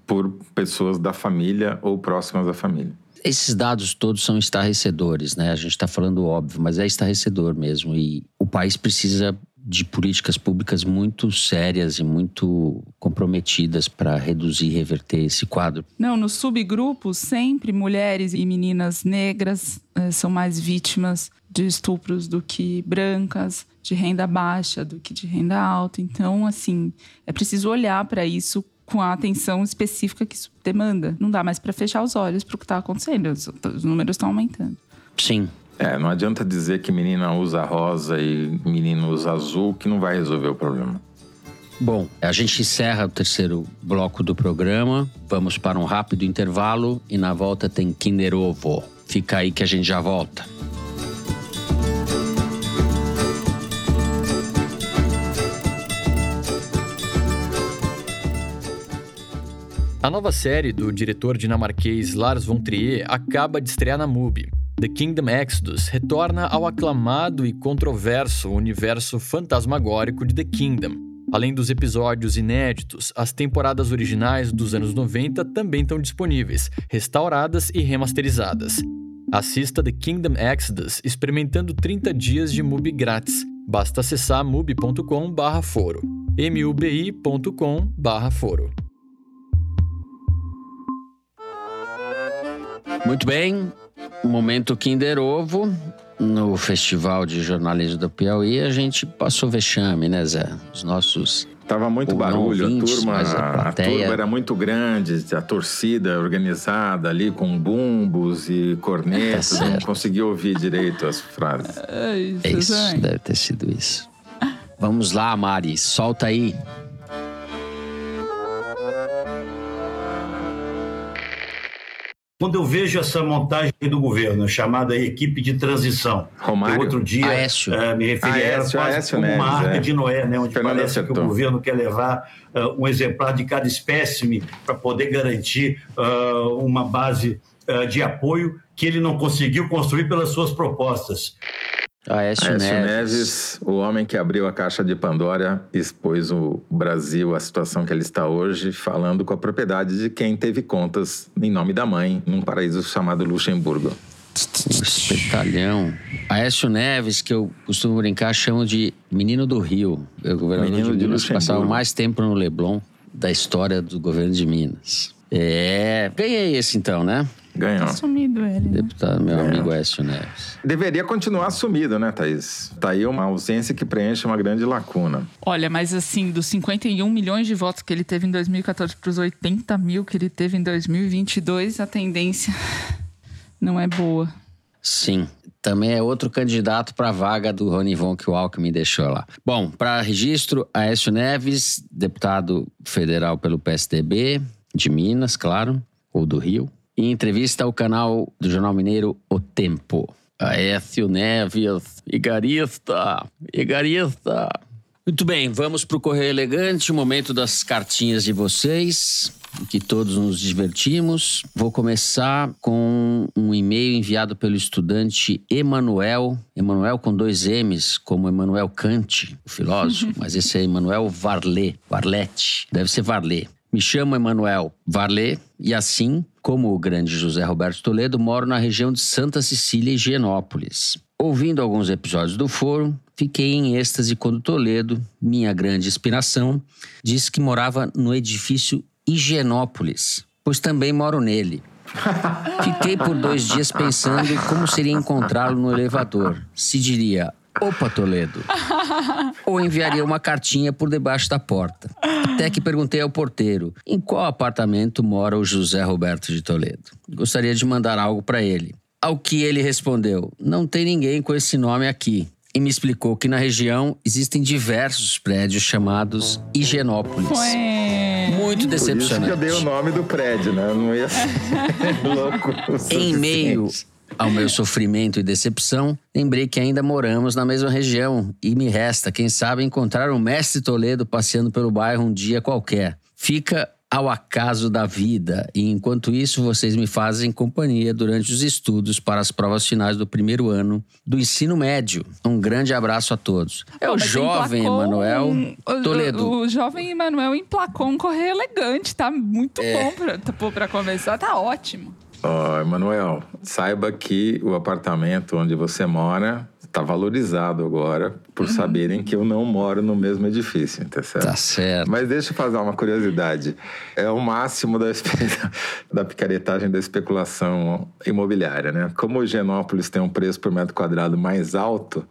S5: Por pessoas da família ou próximas da família.
S3: Esses dados todos são estarrecedores, né? A gente está falando óbvio, mas é estarrecedor mesmo. E o país precisa de políticas públicas muito sérias e muito comprometidas para reduzir e reverter esse quadro.
S7: Não, nos subgrupos, sempre mulheres e meninas negras eh, são mais vítimas de estupros do que brancas, de renda baixa do que de renda alta. Então, assim, é preciso olhar para isso com a atenção específica que isso demanda. Não dá mais para fechar os olhos para o que está acontecendo. Os, os números estão aumentando.
S3: Sim,
S5: é, não adianta dizer que menina usa rosa e menino usa azul que não vai resolver o problema.
S3: Bom, a gente encerra o terceiro bloco do programa. Vamos para um rápido intervalo e na volta tem Kinder Ovo. Fica aí que a gente já volta.
S1: A nova série do diretor dinamarquês Lars von Trier acaba de estrear na MUBI. The Kingdom Exodus retorna ao aclamado e controverso universo fantasmagórico de The Kingdom. Além dos episódios inéditos, as temporadas originais dos anos 90 também estão disponíveis, restauradas e remasterizadas. Assista The Kingdom Exodus experimentando 30 dias de MUBI grátis. Basta acessar mubi.com/foro. mubi.com/foro.
S3: Muito bem, momento Kinder Ovo. No Festival de Jornalismo do Piauí, a gente passou vexame, né, Zé? Os nossos.
S5: Tava muito barulho,
S3: ouvintes,
S5: a turma,
S3: a
S5: a,
S3: plateia-
S5: turma era muito grande, a torcida organizada ali com bumbos e cornetas,
S3: Tá
S5: não
S3: certo.
S5: conseguia ouvir direito as frases.
S7: É isso,
S3: É isso, deve ter sido isso. Vamos lá, Mari, solta aí.
S12: Quando eu vejo essa montagem do governo, chamada equipe de transição,
S5: Romário?
S12: outro dia
S3: Aécio.
S12: eh, me referi a ela quase
S5: Aécio
S12: como uma arca
S5: é.
S12: de Noé, né, onde
S5: Fernando
S12: parece que
S5: acertou.
S12: o governo quer levar eh, um exemplar de cada espécime para poder garantir ah, uma base de apoio que ele não conseguiu construir pelas suas propostas.
S3: Aécio,
S5: Aécio
S3: Neves.
S5: Neves, o homem que abriu a caixa de Pandora, expôs o Brasil à situação que ele está hoje, falando com a propriedade de quem teve contas em nome da mãe, num paraíso chamado Luxemburgo.
S3: Espetalhão. Aécio Neves, que eu costumo brincar, chamo de menino do Rio. O governador
S5: Menino
S3: de
S5: de
S3: Minas passava mais tempo no Leblon da história do governo de Minas. É, ganhei esse então, né?
S5: Ganhou.
S7: Sumido ele. né?
S3: Deputado, meu amigo Aécio Neves.
S5: Deveria continuar sumido, né, Thaís? Tá aí uma ausência que preenche uma grande lacuna.
S7: Olha, mas assim, dos 51 milhões de votos que ele teve em 2014 para os 80 mil que ele teve em 2022, a tendência não é boa.
S3: Sim. Também é outro candidato para a vaga do Rony Von que o Alckmin deixou lá. Bom, para registro, Aécio Neves, deputado federal pelo PSDB, de Minas, claro, ou do Rio. Em entrevista ao canal do Jornal Mineiro O Tempo. Aécio Neves, igarista, igarista. Muito bem, vamos para o Correio Elegante, o momento das cartinhas de vocês, que todos nos divertimos. Vou começar com um e-mail enviado pelo estudante Emanuel, Emanuel com dois M's, como Emanuel Kant, o filósofo, mas esse é Emanuel Varlet, Varlete, deve ser Varlet. Me chamo Emanuel Varlet e assim, como o grande José Roberto Toledo, moro na região de Santa Cecília e Higienópolis. Ouvindo alguns episódios do foro, fiquei em êxtase quando Toledo, minha grande inspiração, disse que morava no edifício Higienópolis, pois também moro nele. Fiquei por dois dias pensando como seria encontrá-lo no elevador. Se diria, opa Toledo, ou enviaria uma cartinha por debaixo da porta. Até que perguntei ao porteiro em qual apartamento mora o José Roberto de Toledo. Gostaria de mandar algo para ele. Ao que ele respondeu: Não tem ninguém com esse nome aqui. E me explicou que na região existem diversos prédios chamados Higienópolis. Muito
S5: Por isso que eu
S3: decepcionante.
S5: dei o nome do prédio, né? Não ia ser louco. o
S3: Em meio ao meu sofrimento e decepção, lembrei que ainda moramos na mesma região e me resta, quem sabe, encontrar o mestre Toledo passeando pelo bairro um dia qualquer. Fica ao acaso da vida e enquanto isso vocês me fazem companhia durante os estudos para as provas finais do primeiro ano do ensino médio. Um grande abraço a todos. É o jovem Emanuel
S7: um-
S3: Toledo.
S7: O, o jovem Emanuel emplacou um correio elegante, tá muito
S3: É.
S7: bom pô, pra começar, tá ótimo.
S5: Ó, Emanuel, saiba que o apartamento onde você mora está valorizado agora por saberem que eu não moro no mesmo edifício, tá certo?
S3: Tá certo.
S5: Mas deixa eu fazer uma curiosidade. É o máximo da, da picaretagem da especulação imobiliária, né? Como o Genópolis tem um preço por metro quadrado mais alto,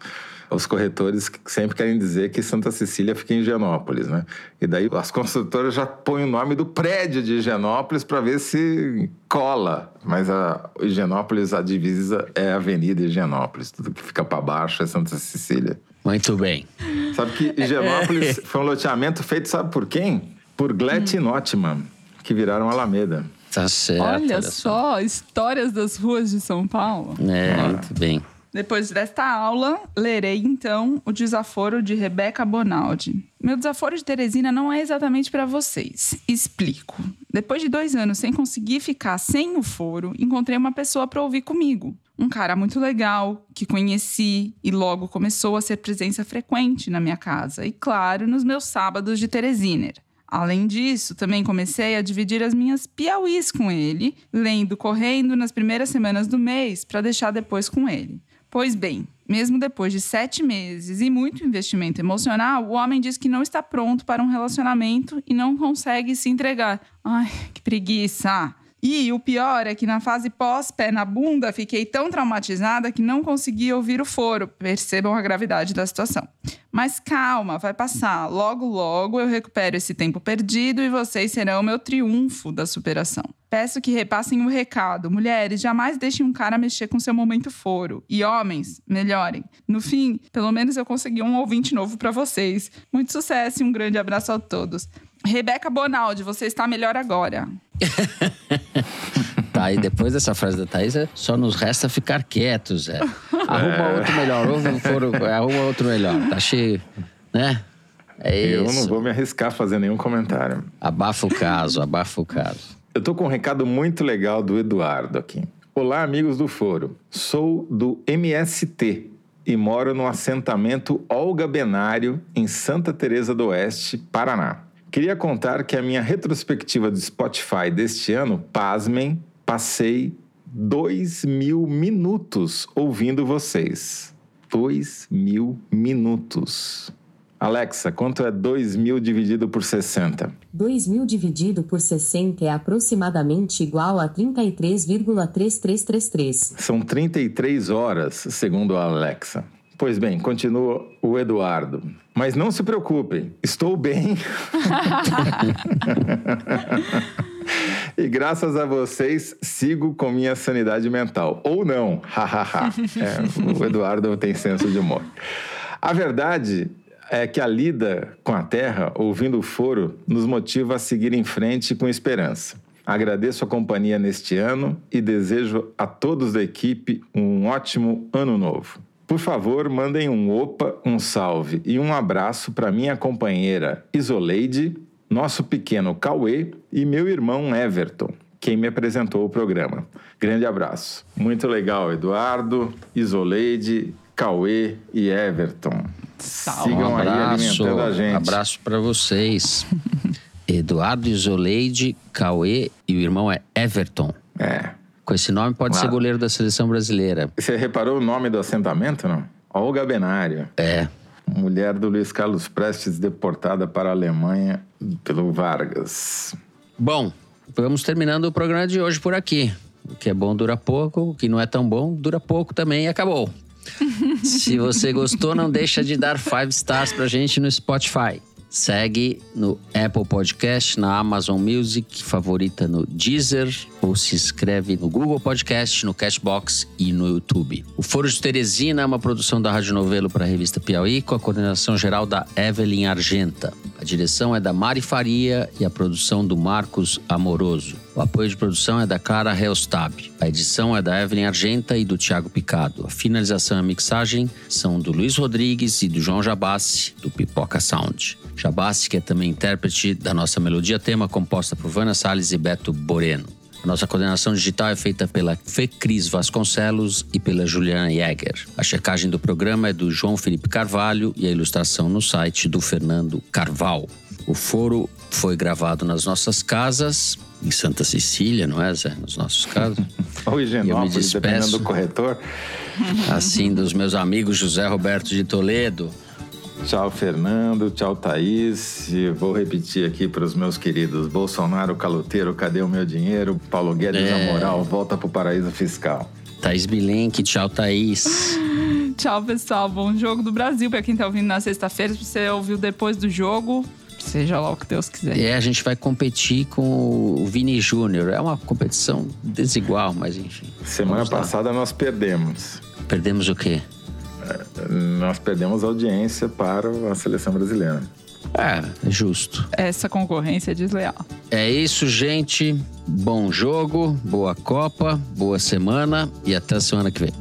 S5: os corretores sempre querem dizer que Santa Cecília fica em Genópolis, né? E daí as construtoras já põem o nome do prédio de Higienópolis para ver se cola. Mas a Higienópolis, a divisa é a Avenida Higienópolis. Tudo que fica para baixo é Santa Cecília.
S3: Muito bem.
S5: Sabe que Higienópolis foi um loteamento feito, sabe por quem? Por Glett e Notman, que viraram Alameda.
S3: Tá certo.
S7: olha, só, histórias das ruas de São Paulo.
S3: É, muito bem.
S7: Depois desta aula, lerei então o desaforo de Rebeca Bonaldi. Meu desaforo de Teresina não é exatamente para vocês. Explico. Depois de dois anos sem conseguir ficar sem o foro, encontrei uma pessoa para ouvir comigo. Um cara muito legal, que conheci e logo começou a ser presença frequente na minha casa e, claro, nos meus sábados de Teresiner. Além disso, também comecei a dividir as minhas piauís com ele, lendo correndo nas primeiras semanas do mês para deixar depois com ele. Pois bem, mesmo depois de sete meses e muito investimento emocional, o homem diz que não está pronto para um relacionamento e não consegue se entregar. Ai, que preguiça! E o pior é que na fase pós-pé na bunda, fiquei tão traumatizada que não consegui ouvir o foro. Percebam a gravidade da situação. Mas calma, vai passar. Logo, logo eu recupero esse tempo perdido e vocês serão o meu triunfo da superação. Peço que repassem o recado. Mulheres, jamais deixem um cara mexer com seu momento foro. E homens, melhorem. No fim, pelo menos eu consegui um ouvinte novo para vocês. Muito sucesso e um grande abraço a todos. Rebeca Bonaldi, você está melhor agora.
S3: tá, e depois dessa frase da Thaís, só nos resta ficar quietos, Zé. Arruma
S5: É.
S3: outro melhor, ou for, arruma outro melhor. Tá cheio, né? É
S5: Eu
S3: isso.
S5: não vou me arriscar a fazer nenhum comentário.
S3: Abafa o caso, abafa o caso.
S5: Eu tô com um recado muito legal do Eduardo aqui. Olá, amigos do Foro. Sou do MST e moro no assentamento Olga Benário, em Santa Teresa do Oeste, Paraná. Queria contar que a minha retrospectiva do Spotify deste ano, pasmem, passei 2 mil minutos ouvindo vocês. 2 mil minutos. Alexa, quanto é 2 mil dividido por 60?
S13: 2.000 dividido por 60 é aproximadamente igual a 33,3333.
S5: São 33 horas, segundo a Alexa. Pois bem, continua o Eduardo. Mas não se preocupem, estou bem. e graças a vocês, sigo com minha sanidade mental. Ou não, hahaha. é, o Eduardo tem senso de humor. A verdade é que a lida com a Terra, ouvindo o foro, nos motiva a seguir em frente com esperança. Agradeço a companhia neste ano e desejo a todos da equipe um ótimo ano novo. Por favor, mandem um opa, um salve e um abraço para minha companheira Isoleide, nosso pequeno Cauê e meu irmão Everton, quem me apresentou o programa. Grande abraço. Muito legal, Eduardo, Isoleide, Cauê e Everton. Sigam
S3: um
S5: aí
S3: abraço,
S5: alimentando a gente.
S3: abraço para vocês. Eduardo Isoleide, Cauê e o irmão é Everton.
S5: É.
S3: Com esse nome pode
S5: Claro.
S3: ser goleiro da seleção brasileira.
S5: Você reparou o nome do assentamento, não? Olga Benário.
S3: É.
S5: Mulher do Luiz Carlos Prestes, deportada para a Alemanha pelo Vargas.
S3: Bom, vamos terminando o programa de hoje por aqui. O que é bom dura pouco, o que não é tão bom dura pouco também e acabou. Se você gostou, não deixa de dar five stars pra gente no Spotify. Segue no Apple Podcast, na Amazon Music, favorita no Deezer ou se inscreve no Google Podcast, no Cashbox e no YouTube. O Foro de Teresina é uma produção da Rádio Novelo para a revista Piauí com a coordenação geral da Evelyn Argenta. A direção é da Mari Faria e a produção do Marcos Amoroso. O apoio de produção é da Clara Helstab. A edição é da Evelyn Argenta e do Thiago Picado. A finalização e a mixagem são do Luiz Rodrigues e do João Jabassi, do Pipoca Sound. Jabassi, que é também intérprete da nossa melodia tema, composta por Vana Salles e Beto Boreno. A nossa coordenação digital é feita pela Fecris Vasconcelos e pela Juliana Jäger. A checagem do programa é do João Felipe Carvalho e a ilustração no site do Fernando Carval. O foro foi gravado nas nossas casas, em Santa Cecília, não é, Zé? Nos nossos casos.
S5: Ou
S3: E eu me
S5: Higienópolis, dependendo
S3: despeço,
S5: do corretor.
S3: assim, dos meus amigos José Roberto de Toledo.
S5: Tchau, Fernando. Tchau, Thaís. E vou repetir aqui para os meus queridos. Bolsonaro, caloteiro, cadê o meu dinheiro? Paulo Guedes,
S3: É.
S5: a moral, volta pro paraíso fiscal.
S3: Thaís Bilenque, tchau, Thaís.
S7: Tchau, pessoal. Bom jogo do Brasil pra quem tá ouvindo na sexta-feira. Se você ouviu depois do jogo, seja lá o que Deus quiser.
S3: É, a gente vai competir com o Vini Júnior. É uma competição desigual, mas enfim.
S5: Semana passada nós perdemos.
S3: Perdemos o quê?
S5: Nós perdemos audiência para a seleção brasileira.
S3: É, é justo.
S7: Essa concorrência é desleal.
S3: É isso, gente. Bom jogo, boa Copa, boa semana e até a semana que vem.